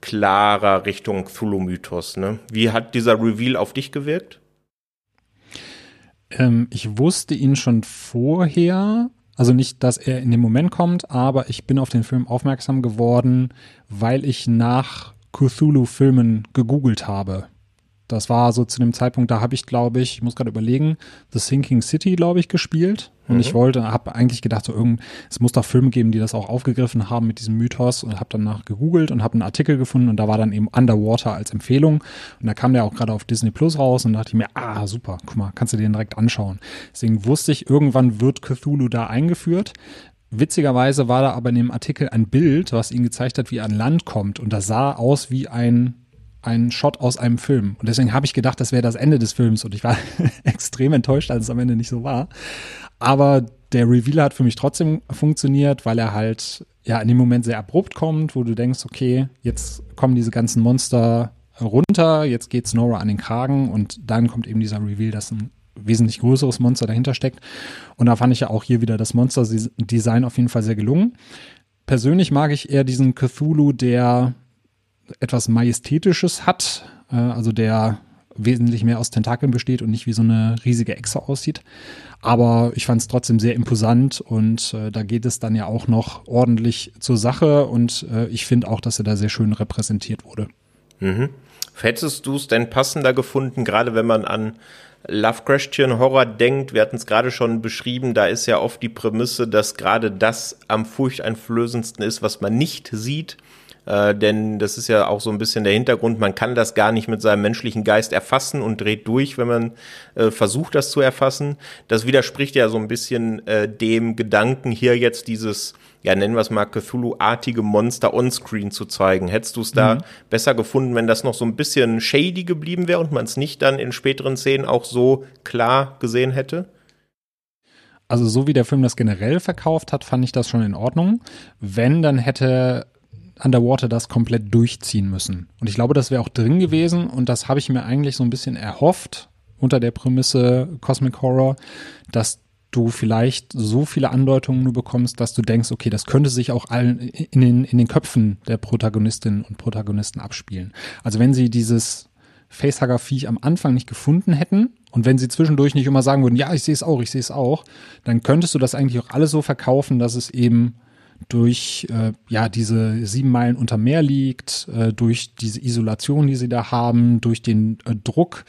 klarer Richtung Cthulhu-Mythos. Ne? Wie hat dieser Reveal auf dich gewirkt? Ähm, ich wusste ihn schon vorher, also nicht, dass er in dem Moment kommt, aber ich bin auf den Film aufmerksam geworden, weil ich nach Cthulhu-Filmen gegoogelt habe. Das war so zu dem Zeitpunkt, da habe ich, glaube ich, ich muss gerade überlegen, The Sinking City, glaube ich, gespielt. Und mhm. ich wollte, habe eigentlich gedacht, so irgend, es muss doch Filme geben, die das auch aufgegriffen haben mit diesem Mythos und habe danach gegoogelt und habe einen Artikel gefunden und da war dann eben Underwater als Empfehlung. Und da kam der auch gerade auf Disney Plus raus und dachte ich mir, ah, super, guck mal, kannst du den direkt anschauen. Deswegen wusste ich, irgendwann wird Cthulhu da eingeführt. Witzigerweise war da aber in dem Artikel ein Bild, was ihn gezeigt hat, wie er an Land kommt. Und das sah aus wie ein ein Shot aus einem Film. Und deswegen habe ich gedacht, das wäre das Ende des Films. Und ich war *laughs* extrem enttäuscht, als es am Ende nicht so war. Aber der Reveal hat für mich trotzdem funktioniert, weil er halt ja in dem Moment sehr abrupt kommt, wo du denkst, okay, jetzt kommen diese ganzen Monster runter, jetzt geht Nora an den Kragen und dann kommt eben dieser Reveal, dass ein wesentlich größeres Monster dahinter steckt. Und da fand ich ja auch hier wieder das Monster-Design auf jeden Fall sehr gelungen. Persönlich mag ich eher diesen Cthulhu, der etwas Majestätisches hat, äh, also der wesentlich mehr aus Tentakeln besteht und nicht wie so eine riesige Echse aussieht. Aber ich fand es trotzdem sehr imposant und äh, da geht es dann ja auch noch ordentlich zur Sache und äh, ich finde auch, dass er da sehr schön repräsentiert wurde. Mhm. Hättest du es denn passender gefunden, gerade wenn man an Lovecraftian Horror denkt, wir hatten es gerade schon beschrieben, da ist ja oft die Prämisse, dass gerade das am furchteinflößendsten ist, was man nicht sieht Äh, denn das ist ja auch so ein bisschen der Hintergrund, man kann das gar nicht mit seinem menschlichen Geist erfassen und dreht durch, wenn man äh, versucht, das zu erfassen. Das widerspricht ja so ein bisschen äh, dem Gedanken hier jetzt dieses ja, nennen wir es mal Cthulhu-artige Monster onscreen zu zeigen. Hättest du es da mhm. besser gefunden, wenn das noch so ein bisschen shady geblieben wäre und man es nicht dann in späteren Szenen auch so klar gesehen hätte? Also so wie der Film das generell verkauft hat, fand ich das schon in Ordnung. Wenn, dann hätte Underwater das komplett durchziehen müssen. Und ich glaube, das wäre auch drin gewesen und das habe ich mir eigentlich so ein bisschen erhofft unter der Prämisse Cosmic Horror, dass du vielleicht so viele Andeutungen nur bekommst, dass du denkst, okay, das könnte sich auch allen in den, in den Köpfen der Protagonistinnen und Protagonisten abspielen. Also wenn sie dieses Facehugger-Viech am Anfang nicht gefunden hätten und wenn sie zwischendurch nicht immer sagen würden, ja, ich sehe es auch, ich sehe es auch, dann könntest du das eigentlich auch alles so verkaufen, dass es eben durch äh, ja diese sieben Meilen unter Meer liegt, äh, durch diese Isolation, die sie da haben, durch den äh, Druck,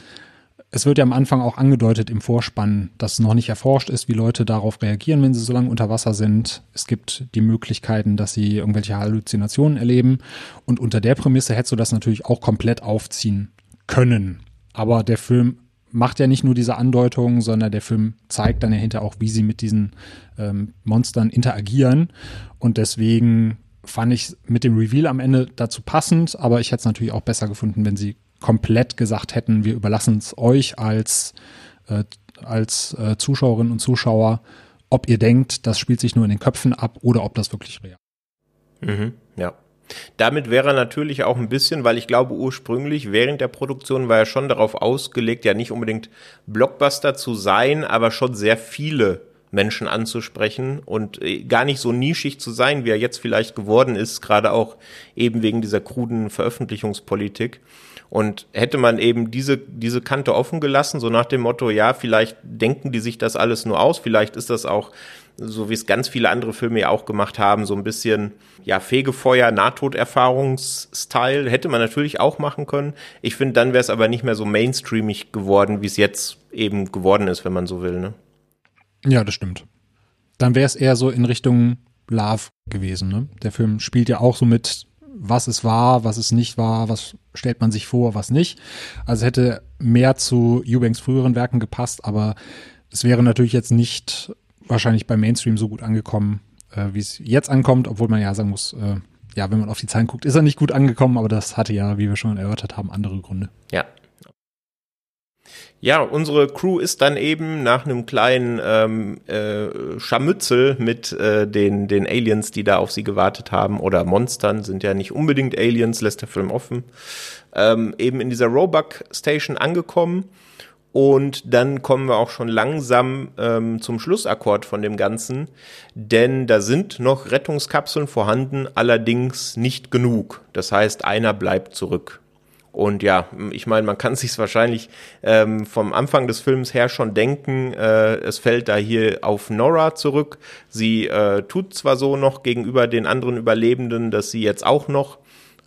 es wird ja am Anfang auch angedeutet im Vorspann, dass noch nicht erforscht ist, wie Leute darauf reagieren, wenn sie so lange unter Wasser sind. Es gibt die Möglichkeiten, dass sie irgendwelche Halluzinationen erleben. Und unter der Prämisse hättest du das natürlich auch komplett aufziehen können. Aber der Film macht ja nicht nur diese Andeutungen, sondern der Film zeigt dann ja hinter auch, wie sie mit diesen ähm, Monstern interagieren. Und deswegen fand ich mit dem Reveal am Ende dazu passend, aber ich hätte es natürlich auch besser gefunden, wenn sie komplett gesagt hätten, wir überlassen es euch als, äh, als äh, Zuschauerinnen und Zuschauer, ob ihr denkt, das spielt sich nur in den Köpfen ab oder ob das wirklich real ist. Mhm, ja. Damit wäre er natürlich auch ein bisschen, weil ich glaube, ursprünglich während der Produktion war er schon darauf ausgelegt, ja nicht unbedingt Blockbuster zu sein, aber schon sehr viele Menschen anzusprechen und äh, gar nicht so nischig zu sein, wie er jetzt vielleicht geworden ist, gerade auch eben wegen dieser kruden Veröffentlichungspolitik. Und hätte man eben diese, diese Kante offen gelassen, so nach dem Motto, ja, vielleicht denken die sich das alles nur aus, vielleicht ist das auch, so wie es ganz viele andere Filme ja auch gemacht haben, so ein bisschen, ja, Fegefeuer, Nahtoderfahrungsstyle, hätte man natürlich auch machen können. Ich finde, dann wäre es aber nicht mehr so mainstreamig geworden, wie es jetzt eben geworden ist, wenn man so will, ne? Ja, das stimmt. Dann wäre es eher so in Richtung Love gewesen, ne? Der Film spielt ja auch so mit was es war, was es nicht war, was stellt man sich vor, was nicht. Also hätte mehr zu Eubanks früheren Werken gepasst, aber es wäre natürlich jetzt nicht wahrscheinlich beim Mainstream so gut angekommen, äh, wie es jetzt ankommt, obwohl man ja sagen muss, äh, ja, wenn man auf die Zahlen guckt, ist er nicht gut angekommen, aber das hatte ja, wie wir schon erörtert haben, andere Gründe. Ja, ja, unsere Crew ist dann eben nach einem kleinen ähm, äh, Scharmützel mit äh, den, den Aliens, die da auf sie gewartet haben, oder Monstern, sind ja nicht unbedingt Aliens, lässt der Film offen, ähm, eben in dieser Roebuck Station angekommen. Und dann kommen wir auch schon langsam ähm, zum Schlussakkord von dem Ganzen, denn da sind noch Rettungskapseln vorhanden, allerdings nicht genug. Das heißt, einer bleibt zurück. Und ja, ich meine, man kann *laughs* sich wahrscheinlich ähm, vom Anfang des Films her schon denken, äh, es fällt da hier auf Nora zurück. Sie äh, tut zwar so noch gegenüber den anderen Überlebenden, dass sie jetzt auch noch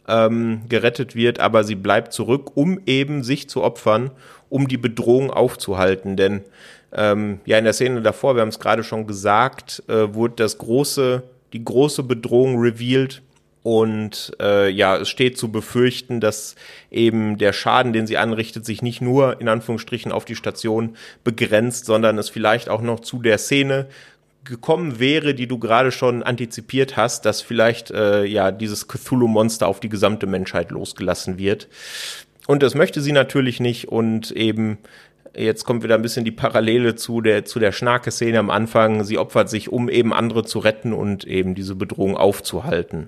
ähm, gerettet wird, aber sie bleibt zurück, um eben sich zu opfern, um die Bedrohung aufzuhalten. Denn ähm, ja, in der Szene davor, wir haben es gerade schon gesagt, äh, wurde das große, die große Bedrohung revealed und äh, ja, es steht zu befürchten, dass eben der Schaden, den sie anrichtet, sich nicht nur in Anführungsstrichen auf die Station begrenzt, sondern es vielleicht auch noch zu der Szene gekommen wäre, die du gerade schon antizipiert hast, dass vielleicht äh, ja dieses Cthulhu-Monster auf die gesamte Menschheit losgelassen wird. Und das möchte sie natürlich nicht und eben Jetzt kommt wieder ein bisschen die Parallele zu der, zu der Schnarke-Szene am Anfang. Sie opfert sich, um eben andere zu retten und eben diese Bedrohung aufzuhalten.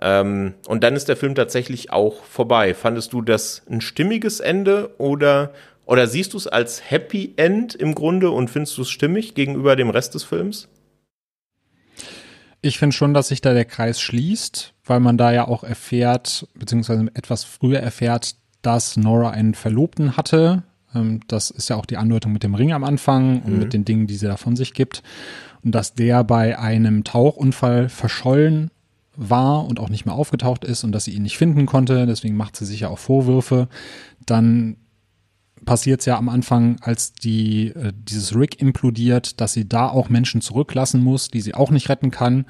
Ähm, und dann ist der Film tatsächlich auch vorbei. Fandest du das ein stimmiges Ende oder, oder siehst du es als Happy End im Grunde und findest du es stimmig gegenüber dem Rest des Films? Ich finde schon, dass sich da der Kreis schließt, weil man da ja auch erfährt, beziehungsweise etwas früher erfährt, dass Nora einen Verlobten hatte. Ähm, das ist ja auch die Andeutung mit dem Ring am Anfang und mhm. mit den Dingen, die sie da von sich gibt. Und dass der bei einem Tauchunfall verschollen war und auch nicht mehr aufgetaucht ist und dass sie ihn nicht finden konnte. Deswegen macht sie sich ja auch Vorwürfe. Dann passiert es ja am Anfang, als die, äh, dieses Rig implodiert, dass sie da auch Menschen zurücklassen muss, die sie auch nicht retten kann.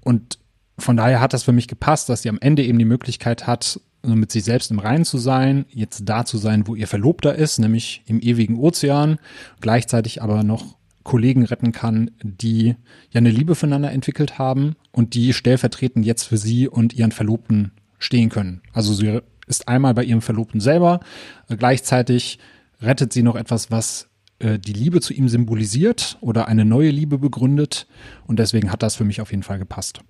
Und von daher hat das für mich gepasst, dass sie am Ende eben die Möglichkeit hat, mit sich selbst im Reinen zu sein, jetzt da zu sein, wo ihr Verlobter ist, nämlich im ewigen Ozean, gleichzeitig aber noch Kollegen retten kann, die ja eine Liebe füreinander entwickelt haben und die stellvertretend jetzt für sie und ihren Verlobten stehen können. Also sie ist einmal bei ihrem Verlobten selber, gleichzeitig rettet sie noch etwas, was äh, die Liebe zu ihm symbolisiert oder eine neue Liebe begründet und deswegen hat das für mich auf jeden Fall gepasst.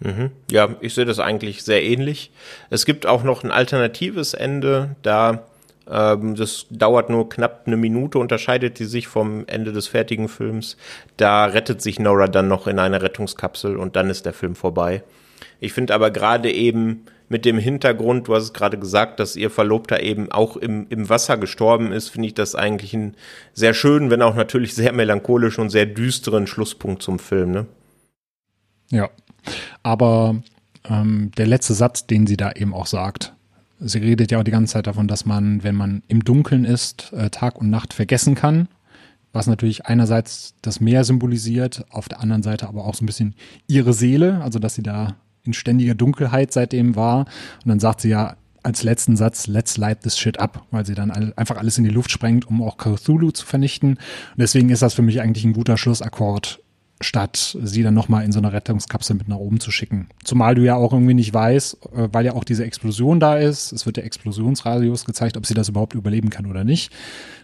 Mhm. Ja, ich sehe das eigentlich sehr ähnlich. Es gibt auch noch ein alternatives Ende, da ähm, das dauert nur knapp eine Minute, unterscheidet die sich vom Ende des fertigen Films. Da rettet sich Nora dann noch in einer Rettungskapsel und dann ist der Film vorbei. Ich finde aber gerade eben mit dem Hintergrund, du hast es gerade gesagt, dass ihr Verlobter eben auch im, im Wasser gestorben ist, finde ich das eigentlich einen sehr schönen, wenn auch natürlich sehr melancholischen und sehr düsteren Schlusspunkt zum Film. Ne? Ja, aber ähm, der letzte Satz, den sie da eben auch sagt, sie redet ja auch die ganze Zeit davon, dass man, wenn man im Dunkeln ist, äh, Tag und Nacht vergessen kann. Was natürlich einerseits das Meer symbolisiert, auf der anderen Seite aber auch so ein bisschen ihre Seele, also dass sie da in ständiger Dunkelheit seitdem war. Und dann sagt sie ja als letzten Satz, let's light this shit up, weil sie dann einfach alles in die Luft sprengt, um auch Cthulhu zu vernichten. Und deswegen ist das für mich eigentlich ein guter Schlussakkord statt sie dann nochmal in so einer Rettungskapsel mit nach oben zu schicken. Zumal du ja auch irgendwie nicht weißt, äh, weil ja auch diese Explosion da ist, es wird der Explosionsradius gezeigt, ob sie das überhaupt überleben kann oder nicht.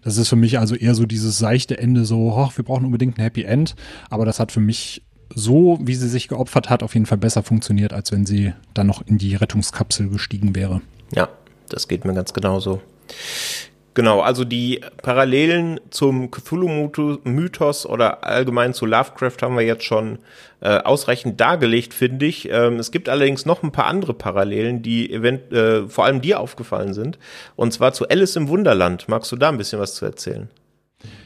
Das ist für mich also eher so dieses seichte Ende, so, oh, wir brauchen unbedingt ein Happy End, aber das hat für mich so, wie sie sich geopfert hat, auf jeden Fall besser funktioniert, als wenn sie dann noch in die Rettungskapsel gestiegen wäre. Ja, das geht mir ganz genauso. Genau, also die Parallelen zum Cthulhu-Mythos oder allgemein zu Lovecraft haben wir jetzt schon äh, ausreichend dargelegt, finde ich. Ähm, es gibt allerdings noch ein paar andere Parallelen, die event äh, vor allem dir aufgefallen sind. Und zwar zu Alice im Wunderland. Magst du da ein bisschen was zu erzählen?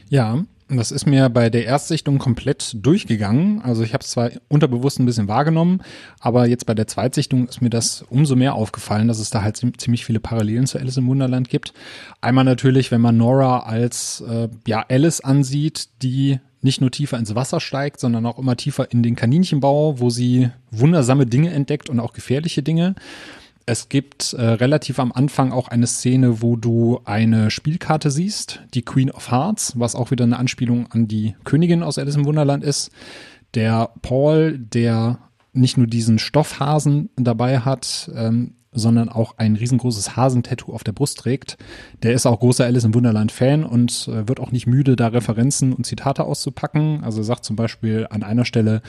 Ja, das ist mir bei der Erstsichtung komplett durchgegangen. Also ich habe es zwar unterbewusst ein bisschen wahrgenommen, aber jetzt bei der Zweitsichtung ist mir das umso mehr aufgefallen, dass es da halt ziemlich viele Parallelen zu Alice im Wunderland gibt. Einmal natürlich, wenn man Nora als äh, ja Alice ansieht, die nicht nur tiefer ins Wasser steigt, sondern auch immer tiefer in den Kaninchenbau, wo sie wundersame Dinge entdeckt und auch gefährliche Dinge. Es gibt äh, relativ am Anfang auch eine Szene, wo du eine Spielkarte siehst, die Queen of Hearts, was auch wieder eine Anspielung an die Königin aus Alice im Wunderland ist. Der Paul, der nicht nur diesen Stoffhasen dabei hat, ähm, sondern auch ein riesengroßes Hasentattoo auf der Brust trägt. Der ist auch großer Alice im Wunderland-Fan und äh, wird auch nicht müde, da Referenzen und Zitate auszupacken. Also sagt zum Beispiel an einer Stelle,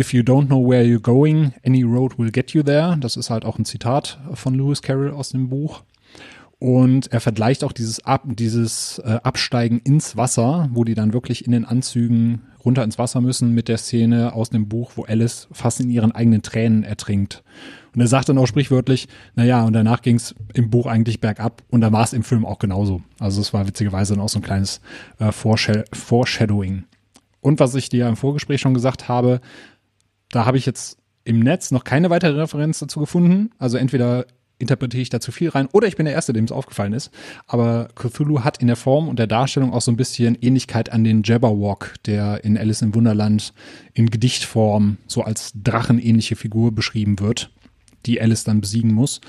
If you don't know where you're going, any road will get you there. Das ist halt auch ein Zitat von Lewis Carroll aus dem Buch. Und er vergleicht auch dieses, Ab dieses äh, Absteigen ins Wasser, wo die dann wirklich in den Anzügen runter ins Wasser müssen, mit der Szene aus dem Buch, wo Alice fast in ihren eigenen Tränen ertrinkt. Und er sagt dann auch sprichwörtlich, naja, und danach ging es im Buch eigentlich bergab und da war es im Film auch genauso. Also es war witzigerweise dann auch so ein kleines äh, Foreshadowing. Und was ich dir im Vorgespräch schon gesagt habe, da habe ich jetzt im Netz noch keine weitere Referenz dazu gefunden. Also entweder interpretiere ich da zu viel rein oder ich bin der Erste, dem es aufgefallen ist. Aber Cthulhu hat in der Form und der Darstellung auch so ein bisschen Ähnlichkeit an den Jabberwock, der in Alice im Wunderland in Gedichtform so als drachenähnliche Figur beschrieben wird, die Alice dann besiegen muss.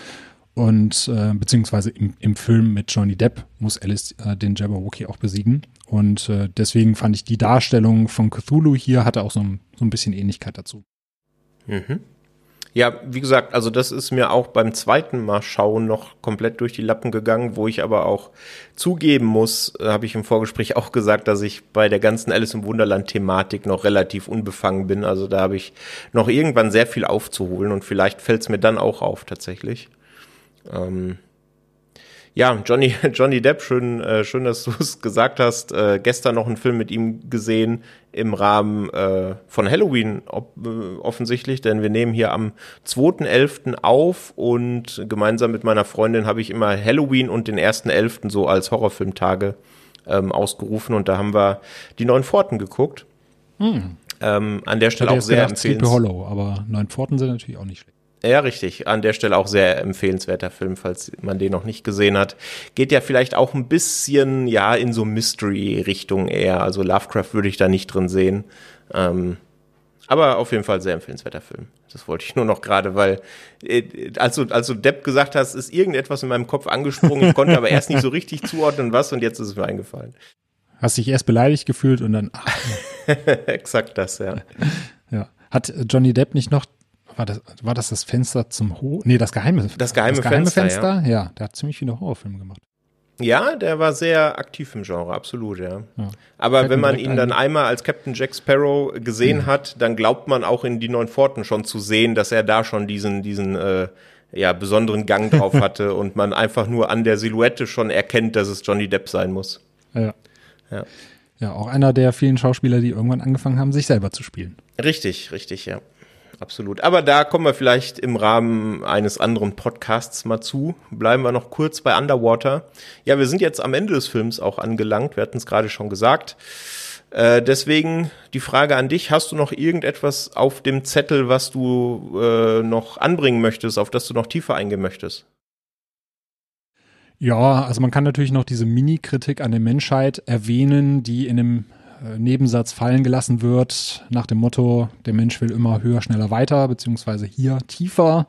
Und äh, beziehungsweise im, im Film mit Johnny Depp muss Alice äh, den Jabberwocky auch besiegen. Und äh, deswegen fand ich die Darstellung von Cthulhu hier hatte auch so ein, so ein bisschen Ähnlichkeit dazu. Mhm. Ja, wie gesagt, also das ist mir auch beim zweiten Mal schauen noch komplett durch die Lappen gegangen, wo ich aber auch zugeben muss, äh, habe ich im Vorgespräch *laughs* auch gesagt, dass ich bei der ganzen Alice im Wunderland Thematik noch relativ unbefangen bin. Also da habe ich noch irgendwann sehr viel aufzuholen und vielleicht fällt es mir dann auch auf tatsächlich. Ähm, ja, Johnny, *laughs* Johnny Depp, schön, äh, schön, dass du es gesagt hast. Äh, gestern noch einen Film mit ihm gesehen im Rahmen äh, von Halloween ob, äh, offensichtlich, denn wir nehmen hier am 2.11. auf und gemeinsam mit meiner Freundin habe ich immer Halloween und den 1.11. so als Horrorfilmtage ähm, ausgerufen und da haben wir die Neuen Pforten geguckt. Hm. Ähm, an der Stelle auch sehr empfehlenswert. Hollow, aber Neun Pforten sind natürlich auch nicht schlecht. Ja, richtig. An der Stelle auch sehr empfehlenswerter Film, falls man den noch nicht gesehen hat. Geht ja vielleicht auch ein bisschen, ja, in so Mystery-Richtung eher. Also Lovecraft würde ich da nicht drin sehen. Ähm, Aber auf jeden Fall sehr empfehlenswerter Film. Das wollte ich nur noch gerade, weil äh, als, du, als du Depp gesagt hast, ist irgendetwas in meinem Kopf angesprungen. Ich konnte aber erst nicht so richtig zuordnen, was und jetzt ist es mir eingefallen. Hast dich erst beleidigt gefühlt und dann. Ach, *laughs* Exakt das, ja. ja. Hat Johnny Depp nicht noch war das, war das das Fenster zum Ho Nee, das geheime, das geheime, das geheime Fenster. Fenster? Ja. ja, der hat ziemlich viele Horrorfilme gemacht. Ja, der war sehr aktiv im Genre, absolut, ja. ja. Aber Fällt wenn man ihn dann einmal als Captain Jack Sparrow gesehen mhm. hat, dann glaubt man auch in die Neun Forten schon zu sehen, dass er da schon diesen, diesen äh, ja, besonderen Gang drauf *laughs* hatte und man einfach nur an der Silhouette schon erkennt, dass es Johnny Depp sein muss. Ja. Ja. Ja, auch einer der vielen Schauspieler, die irgendwann angefangen haben, sich selber zu spielen. Richtig, richtig, ja absolut. Aber da kommen wir vielleicht im Rahmen eines anderen Podcasts mal zu. Bleiben wir noch kurz bei Underwater. Ja, wir sind jetzt am Ende des Films auch angelangt. Wir hatten es gerade schon gesagt. Äh, deswegen die Frage an dich, hast du noch irgendetwas auf dem Zettel, was du äh, noch anbringen möchtest, auf das du noch tiefer eingehen möchtest? Ja, also man kann natürlich noch diese Mini-Kritik an der Menschheit erwähnen, die in dem Nebensatz fallen gelassen wird, nach dem Motto, der Mensch will immer höher, schneller, weiter, beziehungsweise hier tiefer,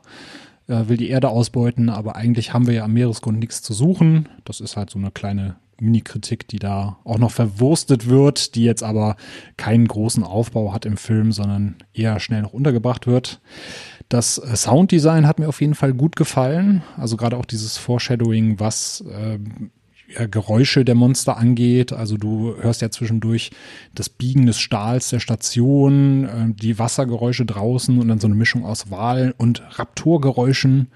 äh, will die Erde ausbeuten, aber eigentlich haben wir ja am Meeresgrund nichts zu suchen. Das ist halt so eine kleine Mini-Kritik, die da auch noch verwurstet wird, die jetzt aber keinen großen Aufbau hat im Film, sondern eher schnell noch untergebracht wird. Das äh, Sounddesign hat mir auf jeden Fall gut gefallen. Also gerade auch dieses Foreshadowing, was äh, ja, Geräusche der Monster angeht. Also du hörst ja zwischendurch das Biegen des Stahls der Station, äh, die Wassergeräusche draußen und dann so eine Mischung aus Wal- und Raptorgeräuschen.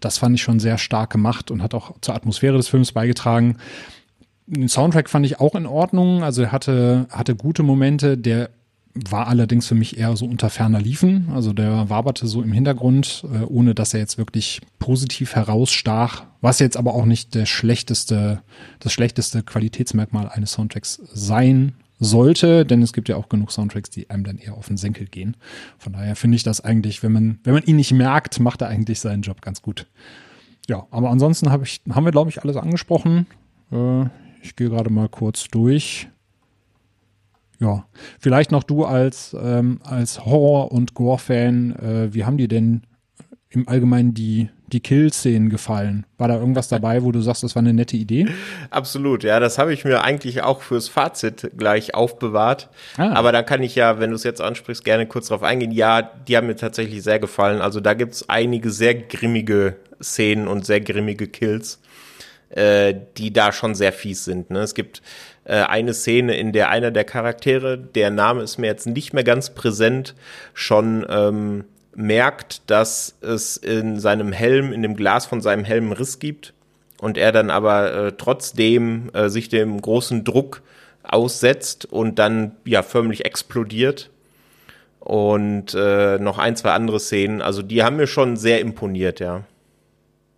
Das fand ich schon sehr stark gemacht und hat auch zur Atmosphäre des Films beigetragen. Den Soundtrack fand ich auch in Ordnung. Also er hatte, hatte gute Momente. Der war allerdings für mich eher so unter ferner Liefen. Also der waberte so im Hintergrund, äh, ohne dass er jetzt wirklich positiv herausstach, was jetzt aber auch nicht der schlechteste, das schlechteste Qualitätsmerkmal eines Soundtracks sein sollte, denn es gibt ja auch genug Soundtracks, die einem dann eher auf den Senkel gehen. Von daher finde ich das eigentlich, wenn man, wenn man ihn nicht merkt, macht er eigentlich seinen Job ganz gut. Ja, aber ansonsten habe ich, haben wir, glaube ich, alles angesprochen. Äh, ich gehe gerade mal kurz durch. Ja, vielleicht noch du als, ähm, als Horror- und Gore-Fan, äh, wie haben dir denn im Allgemeinen die, die Kill-Szenen gefallen? War da irgendwas dabei, wo du sagst, das war eine nette Idee? Absolut, ja, das habe ich mir eigentlich auch fürs Fazit gleich aufbewahrt. Ah. Aber da kann ich ja, wenn du es jetzt ansprichst, gerne kurz drauf eingehen. Ja, die haben mir tatsächlich sehr gefallen. Also da gibt's einige sehr grimmige Szenen und sehr grimmige Kills, äh, die da schon sehr fies sind. Ne? Es gibt äh, eine Szene, in der einer der Charaktere, der Name ist mir jetzt nicht mehr ganz präsent, schon ähm, merkt, dass es in seinem Helm, in dem Glas von seinem Helm Riss gibt und er dann aber äh, trotzdem äh, sich dem großen Druck aussetzt und dann ja förmlich explodiert. Und äh, noch ein, zwei andere Szenen, also die haben mir schon sehr imponiert, ja.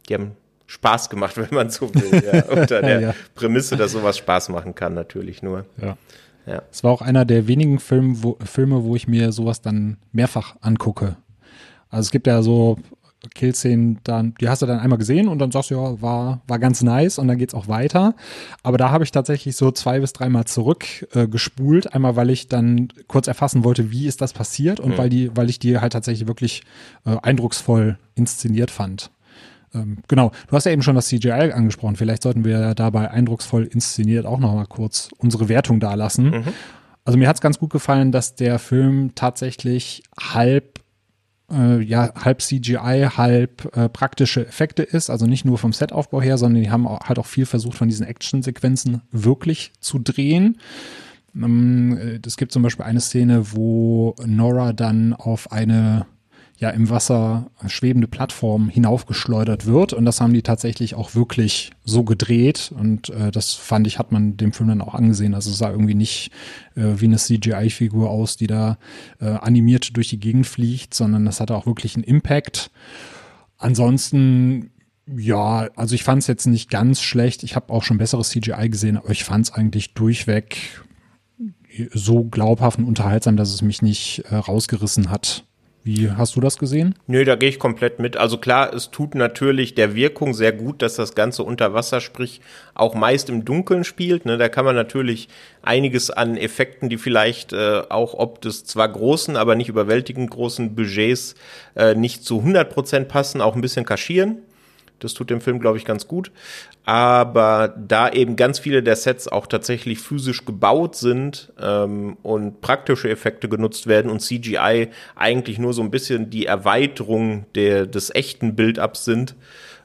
Die haben Spaß gemacht, *laughs* wenn man so will. Ja. Unter der *laughs* ja. Prämisse, dass sowas Spaß machen kann, natürlich nur. Ja. Ja. Es war auch einer der wenigen Film, wo, Filme, wo ich mir sowas dann mehrfach angucke. Also es gibt ja so Killszenen, dann, die hast du dann einmal gesehen und dann sagst du, ja, war, war ganz nice und dann geht's auch weiter. Aber da habe ich tatsächlich so zwei bis dreimal zurückgespult. Äh, Einmal, weil ich dann kurz erfassen wollte, wie ist das passiert und mhm. weil die, weil ich die halt tatsächlich wirklich äh, eindrucksvoll inszeniert fand. Ähm, genau, du hast ja eben schon das CGI angesprochen. Vielleicht sollten wir dabei eindrucksvoll inszeniert auch noch mal kurz unsere Wertung dalassen. Mhm. Also mir hat es ganz gut gefallen, dass der Film tatsächlich halb äh, ja halb CGI, halb äh, praktische Effekte ist. Also nicht nur vom Setaufbau her, sondern die haben auch, halt auch viel versucht, von diesen Actionsequenzen wirklich zu drehen. Ähm, äh, es gibt zum Beispiel eine Szene, wo Nora dann auf eine ja im Wasser schwebende Plattform hinaufgeschleudert wird. Und das haben die tatsächlich auch wirklich so gedreht. Und äh, das fand ich, hat man dem Film dann auch angesehen. Also es sah irgendwie nicht äh, wie eine CGI-Figur aus, die da äh, animiert durch die Gegend fliegt, sondern das hatte auch wirklich einen Impact. Ansonsten ja, also ich fand es jetzt nicht ganz schlecht. Ich habe auch schon besseres CGI gesehen, aber ich fand es eigentlich durchweg so glaubhaft und unterhaltsam, dass es mich nicht äh, rausgerissen hat Wie hast du das gesehen? Nö, da gehe ich komplett mit. Also klar, es tut natürlich der Wirkung sehr gut, dass das Ganze unter Wasser, sprich auch meist im Dunkeln spielt. Ne? Da kann man natürlich einiges an Effekten, die vielleicht äh, auch ob des zwar großen, aber nicht überwältigend großen Budgets äh, nicht zu 100 Prozent passen, auch ein bisschen kaschieren. Das tut dem Film, glaube ich, ganz gut. Aber da eben ganz viele der Sets auch tatsächlich physisch gebaut sind ähm, und praktische Effekte genutzt werden und CGI eigentlich nur so ein bisschen die Erweiterung der, des echten Build-ups sind,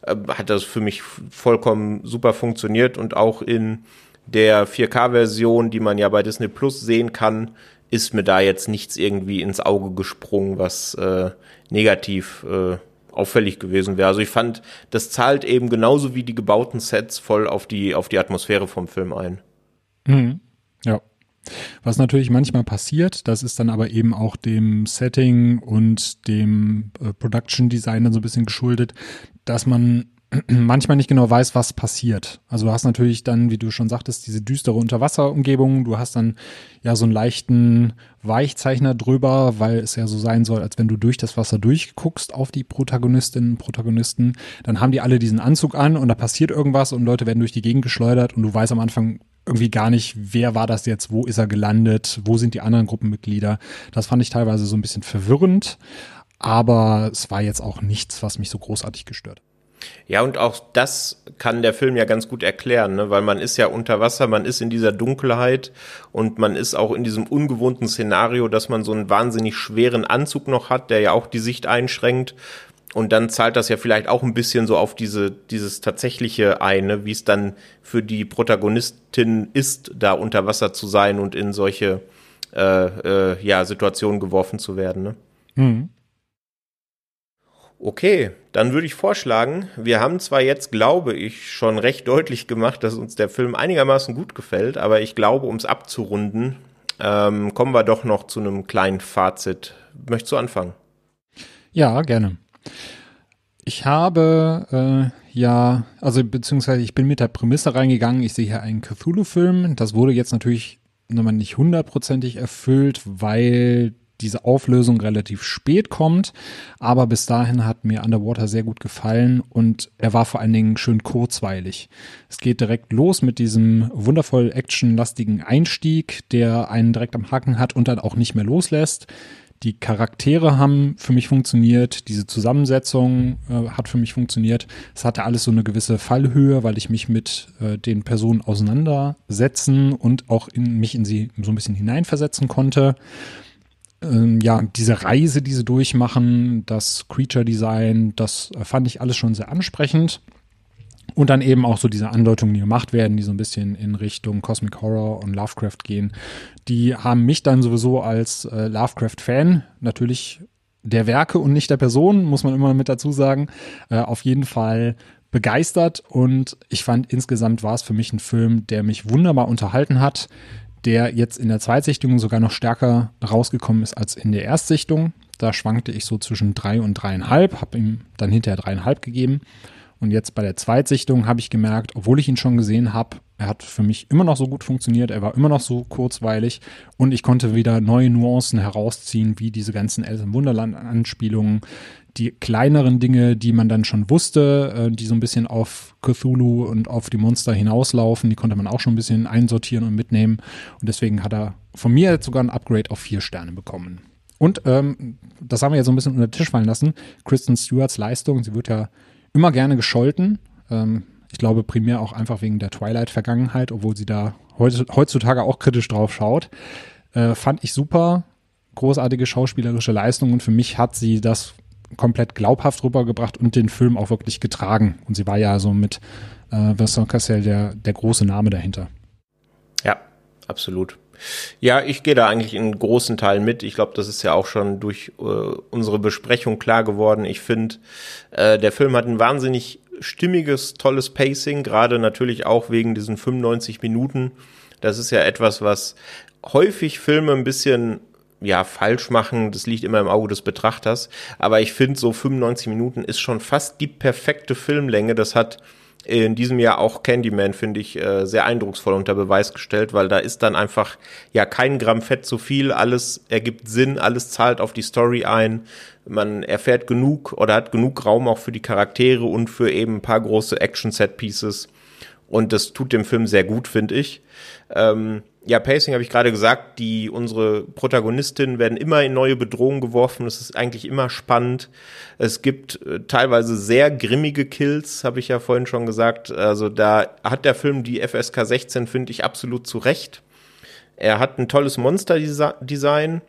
äh, hat das für mich vollkommen super funktioniert und auch in der 4K-Version, die man ja bei Disney Plus sehen kann, ist mir da jetzt nichts irgendwie ins Auge gesprungen, was äh, negativ äh, auffällig gewesen wäre. Also ich fand, das zahlt eben genauso wie die gebauten Sets voll auf die, auf die Atmosphäre vom Film ein. Mhm. Ja. Was natürlich manchmal passiert, das ist dann aber eben auch dem Setting und dem äh, Production Design dann so ein bisschen geschuldet, dass man *clears throat* manchmal nicht genau weiß, was passiert. Also du hast natürlich dann, wie du schon sagtest, diese düstere Unterwasserumgebung. Du hast dann ja so einen leichten Weichzeichner drüber, weil es ja so sein soll, als wenn du durch das Wasser durchguckst auf die Protagonistinnen und Protagonisten. Dann haben die alle diesen Anzug an und da passiert irgendwas und Leute werden durch die Gegend geschleudert und du weißt am Anfang irgendwie gar nicht, wer war das jetzt, wo ist er gelandet, wo sind die anderen Gruppenmitglieder. Das fand ich teilweise so ein bisschen verwirrend, aber es war jetzt auch nichts, was mich so großartig gestört. Ja, und auch das kann der Film ja ganz gut erklären, ne? weil man ist ja unter Wasser, man ist in dieser Dunkelheit und man ist auch in diesem ungewohnten Szenario, dass man so einen wahnsinnig schweren Anzug noch hat, der ja auch die Sicht einschränkt. Und dann zahlt das ja vielleicht auch ein bisschen so auf diese, dieses tatsächliche ein, ne? wie es dann für die Protagonistin ist, da unter Wasser zu sein und in solche äh, äh, ja, Situationen geworfen zu werden. Ne? Mhm. Okay, dann würde ich vorschlagen, wir haben zwar jetzt, glaube ich, schon recht deutlich gemacht, dass uns der Film einigermaßen gut gefällt, aber ich glaube, um es abzurunden, ähm, kommen wir doch noch zu einem kleinen Fazit. Möchtest du anfangen? Ja, gerne. Ich habe äh, ja, also beziehungsweise ich bin mit der Prämisse reingegangen, ich sehe hier einen Cthulhu-Film. Das wurde jetzt natürlich nochmal nicht hundertprozentig erfüllt, weil diese Auflösung relativ spät kommt. Aber bis dahin hat mir Underwater sehr gut gefallen und er war vor allen Dingen schön kurzweilig. Es geht direkt los mit diesem wundervoll actionlastigen Einstieg, der einen direkt am Haken hat und dann auch nicht mehr loslässt. Die Charaktere haben für mich funktioniert, diese Zusammensetzung äh, hat für mich funktioniert. Es hatte alles so eine gewisse Fallhöhe, weil ich mich mit äh, den Personen auseinandersetzen und auch in mich in sie so ein bisschen hineinversetzen konnte ähm, ja, diese Reise, die sie durchmachen, das Creature Design, das äh, fand ich alles schon sehr ansprechend. Und dann eben auch so diese Andeutungen, die gemacht werden, die so ein bisschen in Richtung Cosmic Horror und Lovecraft gehen, die haben mich dann sowieso als äh, Lovecraft-Fan natürlich der Werke und nicht der Person, muss man immer mit dazu sagen, äh, auf jeden Fall begeistert. Und ich fand insgesamt war es für mich ein Film, der mich wunderbar unterhalten hat, der jetzt in der Zweitsichtung sogar noch stärker rausgekommen ist als in der Erstsichtung. Da schwankte ich so zwischen drei und dreieinhalb, habe ihm dann hinterher dreieinhalb gegeben. Und jetzt bei der Zweitsichtung habe ich gemerkt, obwohl ich ihn schon gesehen habe, er hat für mich immer noch so gut funktioniert, er war immer noch so kurzweilig und ich konnte wieder neue Nuancen herausziehen, wie diese ganzen Alice im Wunderland-Anspielungen, die kleineren Dinge, die man dann schon wusste, äh, die so ein bisschen auf Cthulhu und auf die Monster hinauslaufen, die konnte man auch schon ein bisschen einsortieren und mitnehmen. Und deswegen hat er von mir jetzt sogar ein Upgrade auf vier Sterne bekommen. Und ähm, das haben wir jetzt so ein bisschen unter den Tisch fallen lassen. Kristen Stewarts Leistung, sie wird ja immer gerne gescholten. Ähm, ich glaube primär auch einfach wegen der Twilight-Vergangenheit, obwohl sie da heutzutage auch kritisch drauf schaut. Äh, fand ich super. Großartige schauspielerische Leistung und für mich hat sie das komplett glaubhaft rübergebracht und den Film auch wirklich getragen. Und sie war ja so mit äh, Vincent Cassel der, der große Name dahinter. Ja, absolut. Ja, ich gehe da eigentlich in großen Teilen mit. Ich glaube, das ist ja auch schon durch äh, unsere Besprechung klar geworden. Ich finde, äh, der Film hat ein wahnsinnig stimmiges, tolles Pacing, gerade natürlich auch wegen diesen 95 Minuten. Das ist ja etwas, was häufig Filme ein bisschen ja, falsch machen, das liegt immer im Auge des Betrachters. Aber ich finde, so 95 Minuten ist schon fast die perfekte Filmlänge. Das hat in diesem Jahr auch Candyman, finde ich, äh, sehr eindrucksvoll unter Beweis gestellt, weil da ist dann einfach ja kein Gramm Fett zu viel, alles ergibt Sinn, alles zahlt auf die Story ein, man erfährt genug oder hat genug Raum auch für die Charaktere und für eben ein paar große Action-Set-Pieces. Und das tut dem Film sehr gut, finde ich. Ähm, ja, Pacing habe ich gerade gesagt, die unsere Protagonistinnen werden immer in neue Bedrohungen geworfen. Es ist eigentlich immer spannend. Es gibt äh, teilweise sehr grimmige Kills, habe ich ja vorhin schon gesagt. Also da hat der Film die FSK 16 finde ich absolut zu Recht. Er hat ein tolles Monster-Design.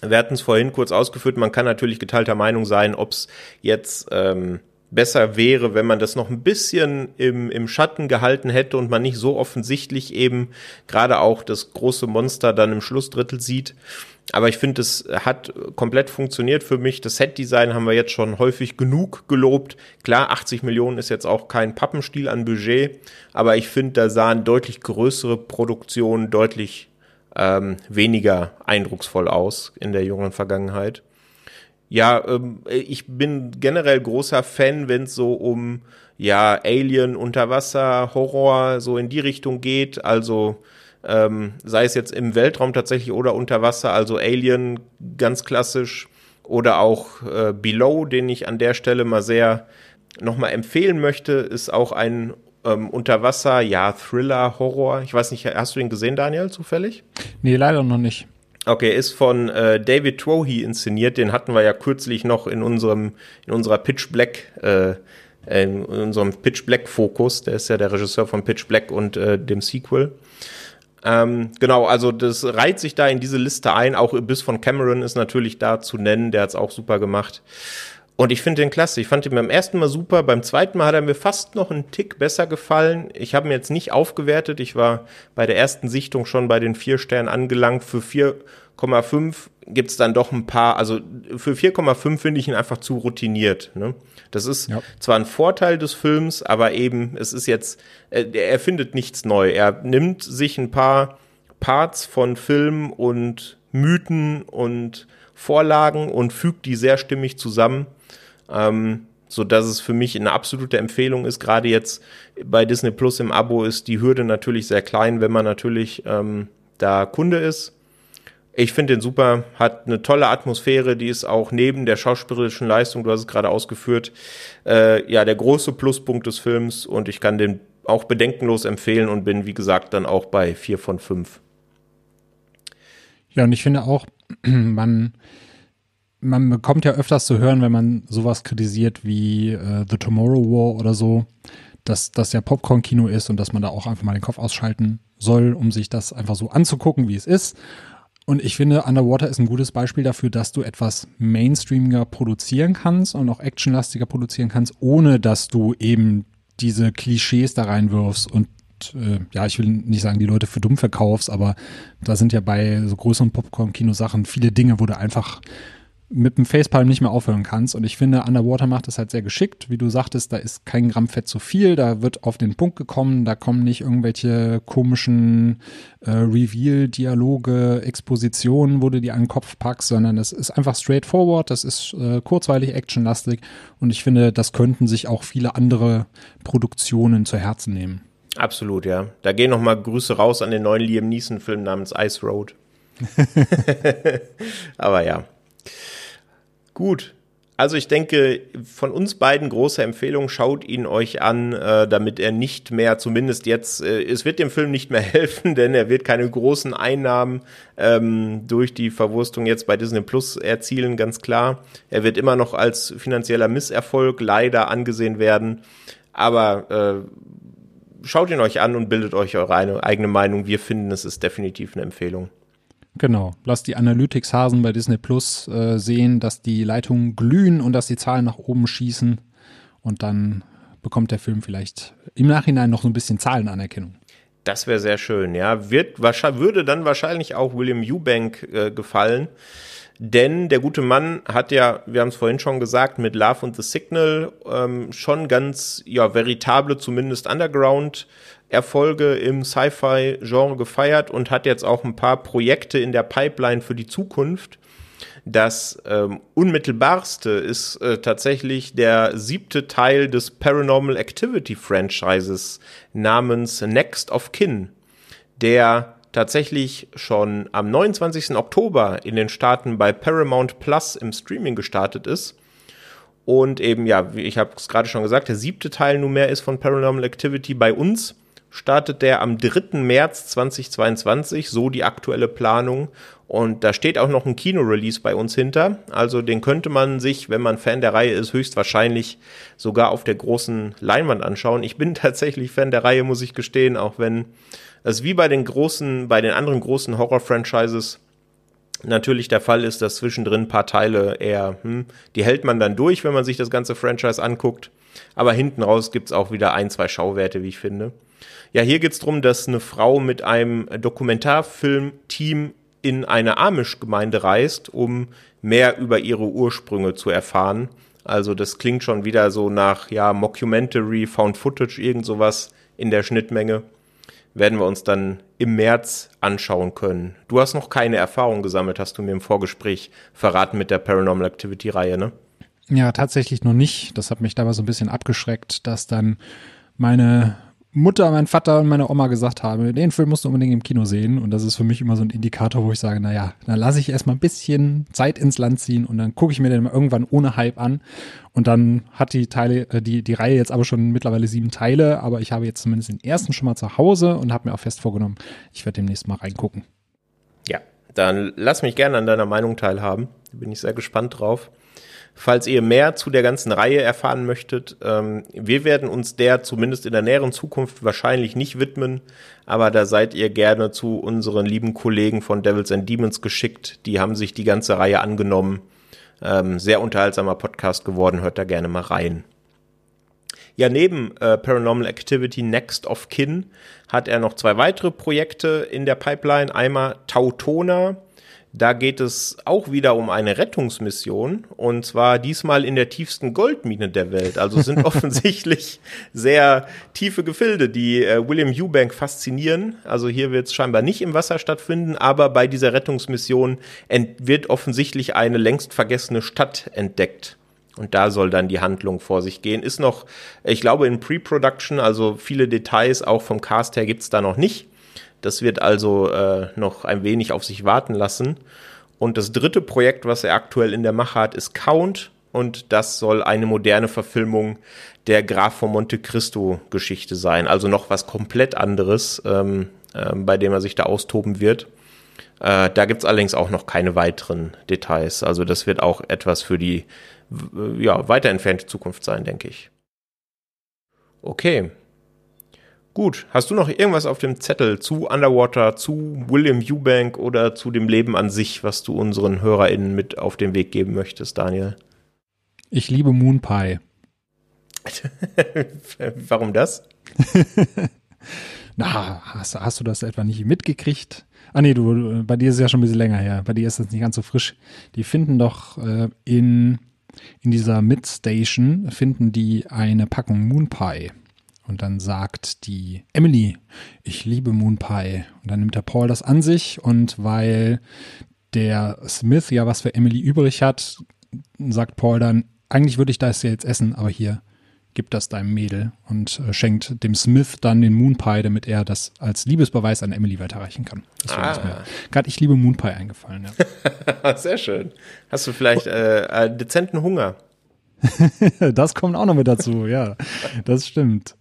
Wir hatten es vorhin kurz ausgeführt. Man kann natürlich geteilter Meinung sein, ob es jetzt ähm, besser wäre, wenn man das noch ein bisschen im, im Schatten gehalten hätte und man nicht so offensichtlich eben gerade auch das große Monster dann im Schlussdrittel sieht. Aber ich finde, es hat komplett funktioniert für mich. Das Set-Design haben wir jetzt schon häufig genug gelobt. Klar, 80 Millionen ist jetzt auch kein Pappenstiel an Budget, aber ich finde, da sahen deutlich größere Produktionen deutlich ähm, weniger eindrucksvoll aus in der jungen Vergangenheit. Ja, ähm, ich bin generell großer Fan, wenn es so um ja Alien, Unterwasser, Horror so in die Richtung geht. Also ähm, sei es jetzt im Weltraum tatsächlich oder unter Wasser, also Alien ganz klassisch oder auch äh, Below, den ich an der Stelle mal sehr nochmal empfehlen möchte, ist auch ein ähm, Unterwasser, ja, Thriller, Horror. Ich weiß nicht, hast du ihn gesehen, Daniel, zufällig? Nee, leider noch nicht. Okay, ist von äh, David Trohy inszeniert. Den hatten wir ja kürzlich noch in unserem in unserer Pitch Black äh, in unserem Pitch Black Fokus. Der ist ja der Regisseur von Pitch Black und äh, dem Sequel. Ähm, genau, also das reiht sich da in diese Liste ein. Auch Abyss von Cameron ist natürlich da zu nennen. Der hat's auch super gemacht. Und ich finde den klasse. Ich fand ihn beim ersten Mal super. Beim zweiten Mal hat er mir fast noch einen Tick besser gefallen. Ich habe ihn jetzt nicht aufgewertet. Ich war bei der ersten Sichtung schon bei den vier Sternen angelangt. Für 4,5 gibt's dann doch ein paar. Also für 4,5 finde ich ihn einfach zu routiniert. Ne? Das ist ja. zwar ein Vorteil des Films, aber eben, es ist jetzt, äh, er findet nichts neu. Er nimmt sich ein paar Parts von Film und Mythen und Vorlagen und fügt die sehr stimmig zusammen ähm, so dass es für mich eine absolute Empfehlung ist. Gerade jetzt bei Disney Plus im Abo ist die Hürde natürlich sehr klein, wenn man natürlich ähm, da Kunde ist. Ich finde den super, hat eine tolle Atmosphäre, die ist auch neben der schauspielerischen Leistung, du hast es gerade ausgeführt, äh, ja, der große Pluspunkt des Films und ich kann den auch bedenkenlos empfehlen und bin, wie gesagt, dann auch bei vier von fünf. Ja, und ich finde auch, *clears throat* man, man bekommt ja öfters zu hören, wenn man sowas kritisiert wie äh, The Tomorrow War oder so, dass das ja Popcorn-Kino ist und dass man da auch einfach mal den Kopf ausschalten soll, um sich das einfach so anzugucken, wie es ist. Und ich finde, Underwater ist ein gutes Beispiel dafür, dass du etwas mainstreamiger produzieren kannst und auch actionlastiger produzieren kannst, ohne dass du eben diese Klischees da reinwirfst und äh, ja, ich will nicht sagen, die Leute für dumm verkaufst, aber da sind ja bei so größeren Popcorn-Kino-Sachen viele Dinge, wo du einfach mit dem Facepalm nicht mehr aufhören kannst. Und ich finde, Underwater macht das halt sehr geschickt. Wie du sagtest, da ist kein Gramm Fett zu viel, da wird auf den Punkt gekommen, da kommen nicht irgendwelche komischen äh, Reveal-Dialoge, Expositionen, wo du die an den Kopf packst, sondern es ist einfach straightforward, das ist äh, kurzweilig, actionlastig. Und ich finde, das könnten sich auch viele andere Produktionen zu Herzen nehmen. Absolut, ja. Da gehen nochmal Grüße raus an den neuen Liam Neeson-Film namens Ice Road. *laughs* *laughs* Aber ja, Gut. Also ich denke, von uns beiden große Empfehlung, schaut ihn euch an, äh, damit er nicht mehr, zumindest jetzt, äh, es wird dem Film nicht mehr *laughs* helfen, denn er wird keine großen Einnahmen ähm, durch die Verwurstung jetzt bei Disney Plus erzielen, ganz klar. Er wird immer noch als finanzieller Misserfolg leider angesehen werden. Aber äh, schaut ihn euch an und bildet euch eure eigene Meinung. Wir finden, es ist definitiv eine Empfehlung. Genau. Lass die Analytics-Hasen bei Disney Plus äh, sehen, dass die Leitungen glühen und dass die Zahlen nach oben schießen. Und dann bekommt der Film vielleicht im Nachhinein noch so ein bisschen Zahlenanerkennung. Das wäre sehr schön, ja. Wird, würde dann wahrscheinlich auch William Eubank äh, gefallen. Denn der gute Mann hat ja, wir haben es vorhin schon gesagt, mit Love and the Signal ähm, schon ganz, ja, veritable, zumindest Underground Erfolge im Sci-Fi-Genre gefeiert und hat jetzt auch ein paar Projekte in der Pipeline für die Zukunft. Das ähm, unmittelbarste ist äh, tatsächlich der siebte Teil des Paranormal Activity Franchises namens Next of Kin, der tatsächlich schon am 29. Oktober in den Staaten bei Paramount Plus im Streaming gestartet ist. Und eben, ja, ich habe es gerade schon gesagt, der siebte Teil nunmehr ist von Paranormal Activity bei uns startet der am 3. März 2022, so die aktuelle Planung. Und da steht auch noch ein Kino-Release bei uns hinter. Also den könnte man sich, wenn man Fan der Reihe ist, höchstwahrscheinlich sogar auf der großen Leinwand anschauen. Ich bin *laughs* tatsächlich Fan der Reihe, muss ich gestehen, auch wenn es wie bei den großen, bei den anderen großen Horror-Franchises natürlich der Fall ist, dass zwischendrin ein paar Teile eher, hm, die hält man dann durch, wenn man sich das ganze Franchise anguckt. Aber hinten raus gibt's auch wieder ein, zwei Schauwerte, wie ich finde. Ja, hier geht's drum, dass eine Frau mit einem Dokumentarfilmteam in eine Amish-Gemeinde reist, um mehr über ihre Ursprünge zu erfahren. Also das klingt schon wieder so nach, ja, Mockumentary, Found Footage, irgend sowas in der Schnittmenge. Werden wir uns dann im März anschauen können. Du hast noch keine Erfahrung gesammelt, hast du mir im Vorgespräch verraten mit der Paranormal Activity Reihe, ne? Ja, tatsächlich noch nicht. Das hat mich dabei so ein bisschen abgeschreckt, dass dann meine Mutter, mein Vater und meine Oma gesagt haben, den Film musst du unbedingt im Kino sehen. Und das ist für mich immer so ein Indikator, wo ich sage, naja, dann lasse ich erstmal ein bisschen Zeit ins Land ziehen und dann gucke ich mir den mal irgendwann ohne Hype an. Und dann hat die Teile, äh, die, die Reihe jetzt aber schon mittlerweile sieben Teile, aber ich habe jetzt zumindest den ersten schon mal zu Hause und habe mir auch fest vorgenommen, ich werde demnächst mal reingucken. Ja, dann lass mich gerne an deiner Meinung teilhaben. Da bin ich sehr gespannt drauf. Falls ihr mehr zu der ganzen Reihe erfahren möchtet, ähm, wir werden uns der zumindest in der näheren Zukunft wahrscheinlich nicht widmen, aber da seid ihr gerne zu unseren lieben Kollegen von Devils and Demons geschickt. Die haben sich die ganze Reihe angenommen. Ähm, sehr unterhaltsamer Podcast geworden, hört da gerne mal rein. Ja, neben äh, Paranormal Activity Next of Kin hat er noch zwei weitere Projekte in der Pipeline. Einmal Tautona, da geht es auch wieder um eine Rettungsmission und zwar diesmal in der tiefsten Goldmine der Welt. Also sind *laughs* offensichtlich sehr tiefe Gefilde, die äh, William Eubank faszinieren. Also hier wird es scheinbar nicht im Wasser stattfinden, aber bei dieser Rettungsmission wird offensichtlich eine längst vergessene Stadt entdeckt. Und da soll dann die Handlung vor sich gehen. Ist noch, ich glaube, in Pre-Production, also viele Details auch vom Cast her gibt's da noch nicht. Das wird also äh, noch ein wenig auf sich warten lassen. Und das dritte Projekt, was er aktuell in der Mache hat, ist Count. Und das soll eine moderne Verfilmung der Graf von Monte Cristo Geschichte sein. Also noch was komplett anderes, ähm, äh, bei dem er sich da austoben wird. Äh, da gibt's allerdings auch noch keine weiteren Details. Also das wird auch etwas für die ja, weiter entfernte Zukunft sein, denke ich. Okay, Gut, hast du noch irgendwas auf dem Zettel zu Underwater, zu William Eubank oder zu dem Leben an sich, was du unseren HörerInnen mit auf den Weg geben möchtest, Daniel? Ich liebe Moon Pie. *laughs* Warum das? *laughs* Na, hast, hast du das etwa nicht mitgekriegt? Ah nee, du, bei dir ist es ja schon ein bisschen länger her. Bei dir ist das nicht ganz so frisch. Die finden doch äh, in, in dieser Midstation finden die eine Packung Moon Pie. Und dann sagt die Emily, ich liebe Moon Pie. Und dann nimmt der Paul das an sich und weil der Smith ja was für Emily übrig hat, sagt Paul dann, eigentlich würde ich das ja jetzt essen, aber hier, gib das deinem Mädel und äh, schenkt dem Smith dann den Moon Pie, damit er das als Liebesbeweis an Emily weiterreichen kann. Ah. Gerade ich liebe Moon Pie eingefallen. Ja. *laughs* Sehr schön. Hast du vielleicht äh, dezenten Hunger? *laughs* das kommt auch noch mit dazu, *laughs* ja. Das stimmt.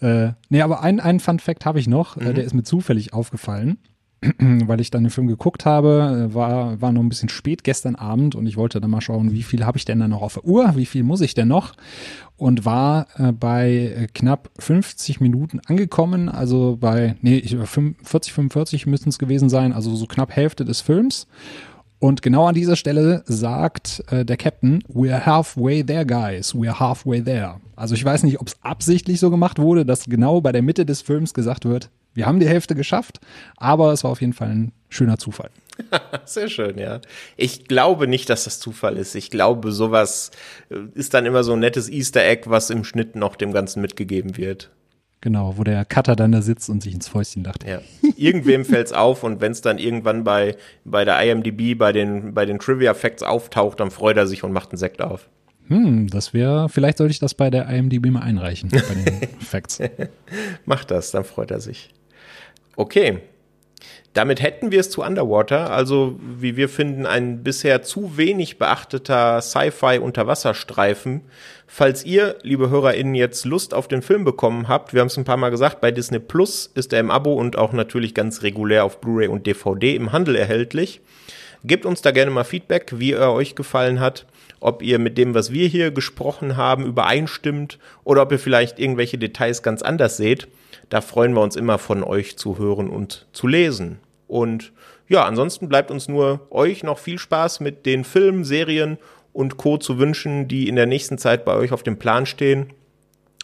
Äh, nee, aber ein, einen Fun Fact habe ich noch, äh, mhm. der ist mir zufällig aufgefallen, *clears throat* weil ich dann den Film geguckt habe, äh, war, war noch ein bisschen spät gestern Abend und ich wollte dann mal schauen, wie viel habe ich denn da noch auf der Uhr, wie viel muss ich denn noch und war äh, bei äh, knapp 50 Minuten angekommen, also bei, nee, 40, 45 müssten es gewesen sein, also so knapp Hälfte des Films und genau an dieser Stelle sagt äh, der Captain, we're halfway there, guys, we're halfway there. Also ich weiß nicht, ob es absichtlich so gemacht wurde, dass genau bei der Mitte des Films gesagt wird, wir haben die Hälfte geschafft, aber es war auf jeden Fall ein schöner Zufall. *laughs* Sehr schön, ja. Ich glaube nicht, dass das Zufall ist. Ich glaube, sowas äh, ist dann immer so ein nettes Easter Egg, was im Schnitt noch dem Ganzen mitgegeben wird. Genau, wo der Cutter dann da sitzt und sich ins Fäustchen lacht. Ja. Irgendwem *laughs* fällt's auf und wenn es dann irgendwann bei, bei der IMDb, bei den, bei den Trivia Facts auftaucht, dann freut er sich und macht einen Sekt auf. Hm, das wäre, vielleicht sollte ich das bei der IMDb mal einreichen, bei den *laughs* Facts. Macht das, dann freut er sich. Okay. Damit hätten wir es zu Underwater, also wie wir finden, ein bisher zu wenig beachteter Sci-Fi-Unterwasserstreifen. Falls ihr, liebe HörerInnen, jetzt Lust auf den Film bekommen habt, wir haben es ein paar Mal gesagt, bei Disney Plus ist er im Abo und auch natürlich ganz regulär auf Blu-ray und DVD im Handel erhältlich. Gebt uns da gerne mal Feedback, wie er euch gefallen hat, ob ihr mit dem, was wir hier gesprochen haben, übereinstimmt oder ob ihr vielleicht irgendwelche Details ganz anders seht. Da freuen wir uns immer von euch zu hören und zu lesen. Und ja, ansonsten bleibt uns nur euch noch viel Spaß mit den Filmen, Serien und Co. zu wünschen, die in der nächsten Zeit bei euch auf dem Plan stehen.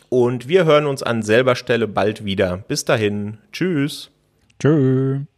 Und wir hören uns an selber Stelle bald wieder. Bis dahin. Tschüss. Tschüss.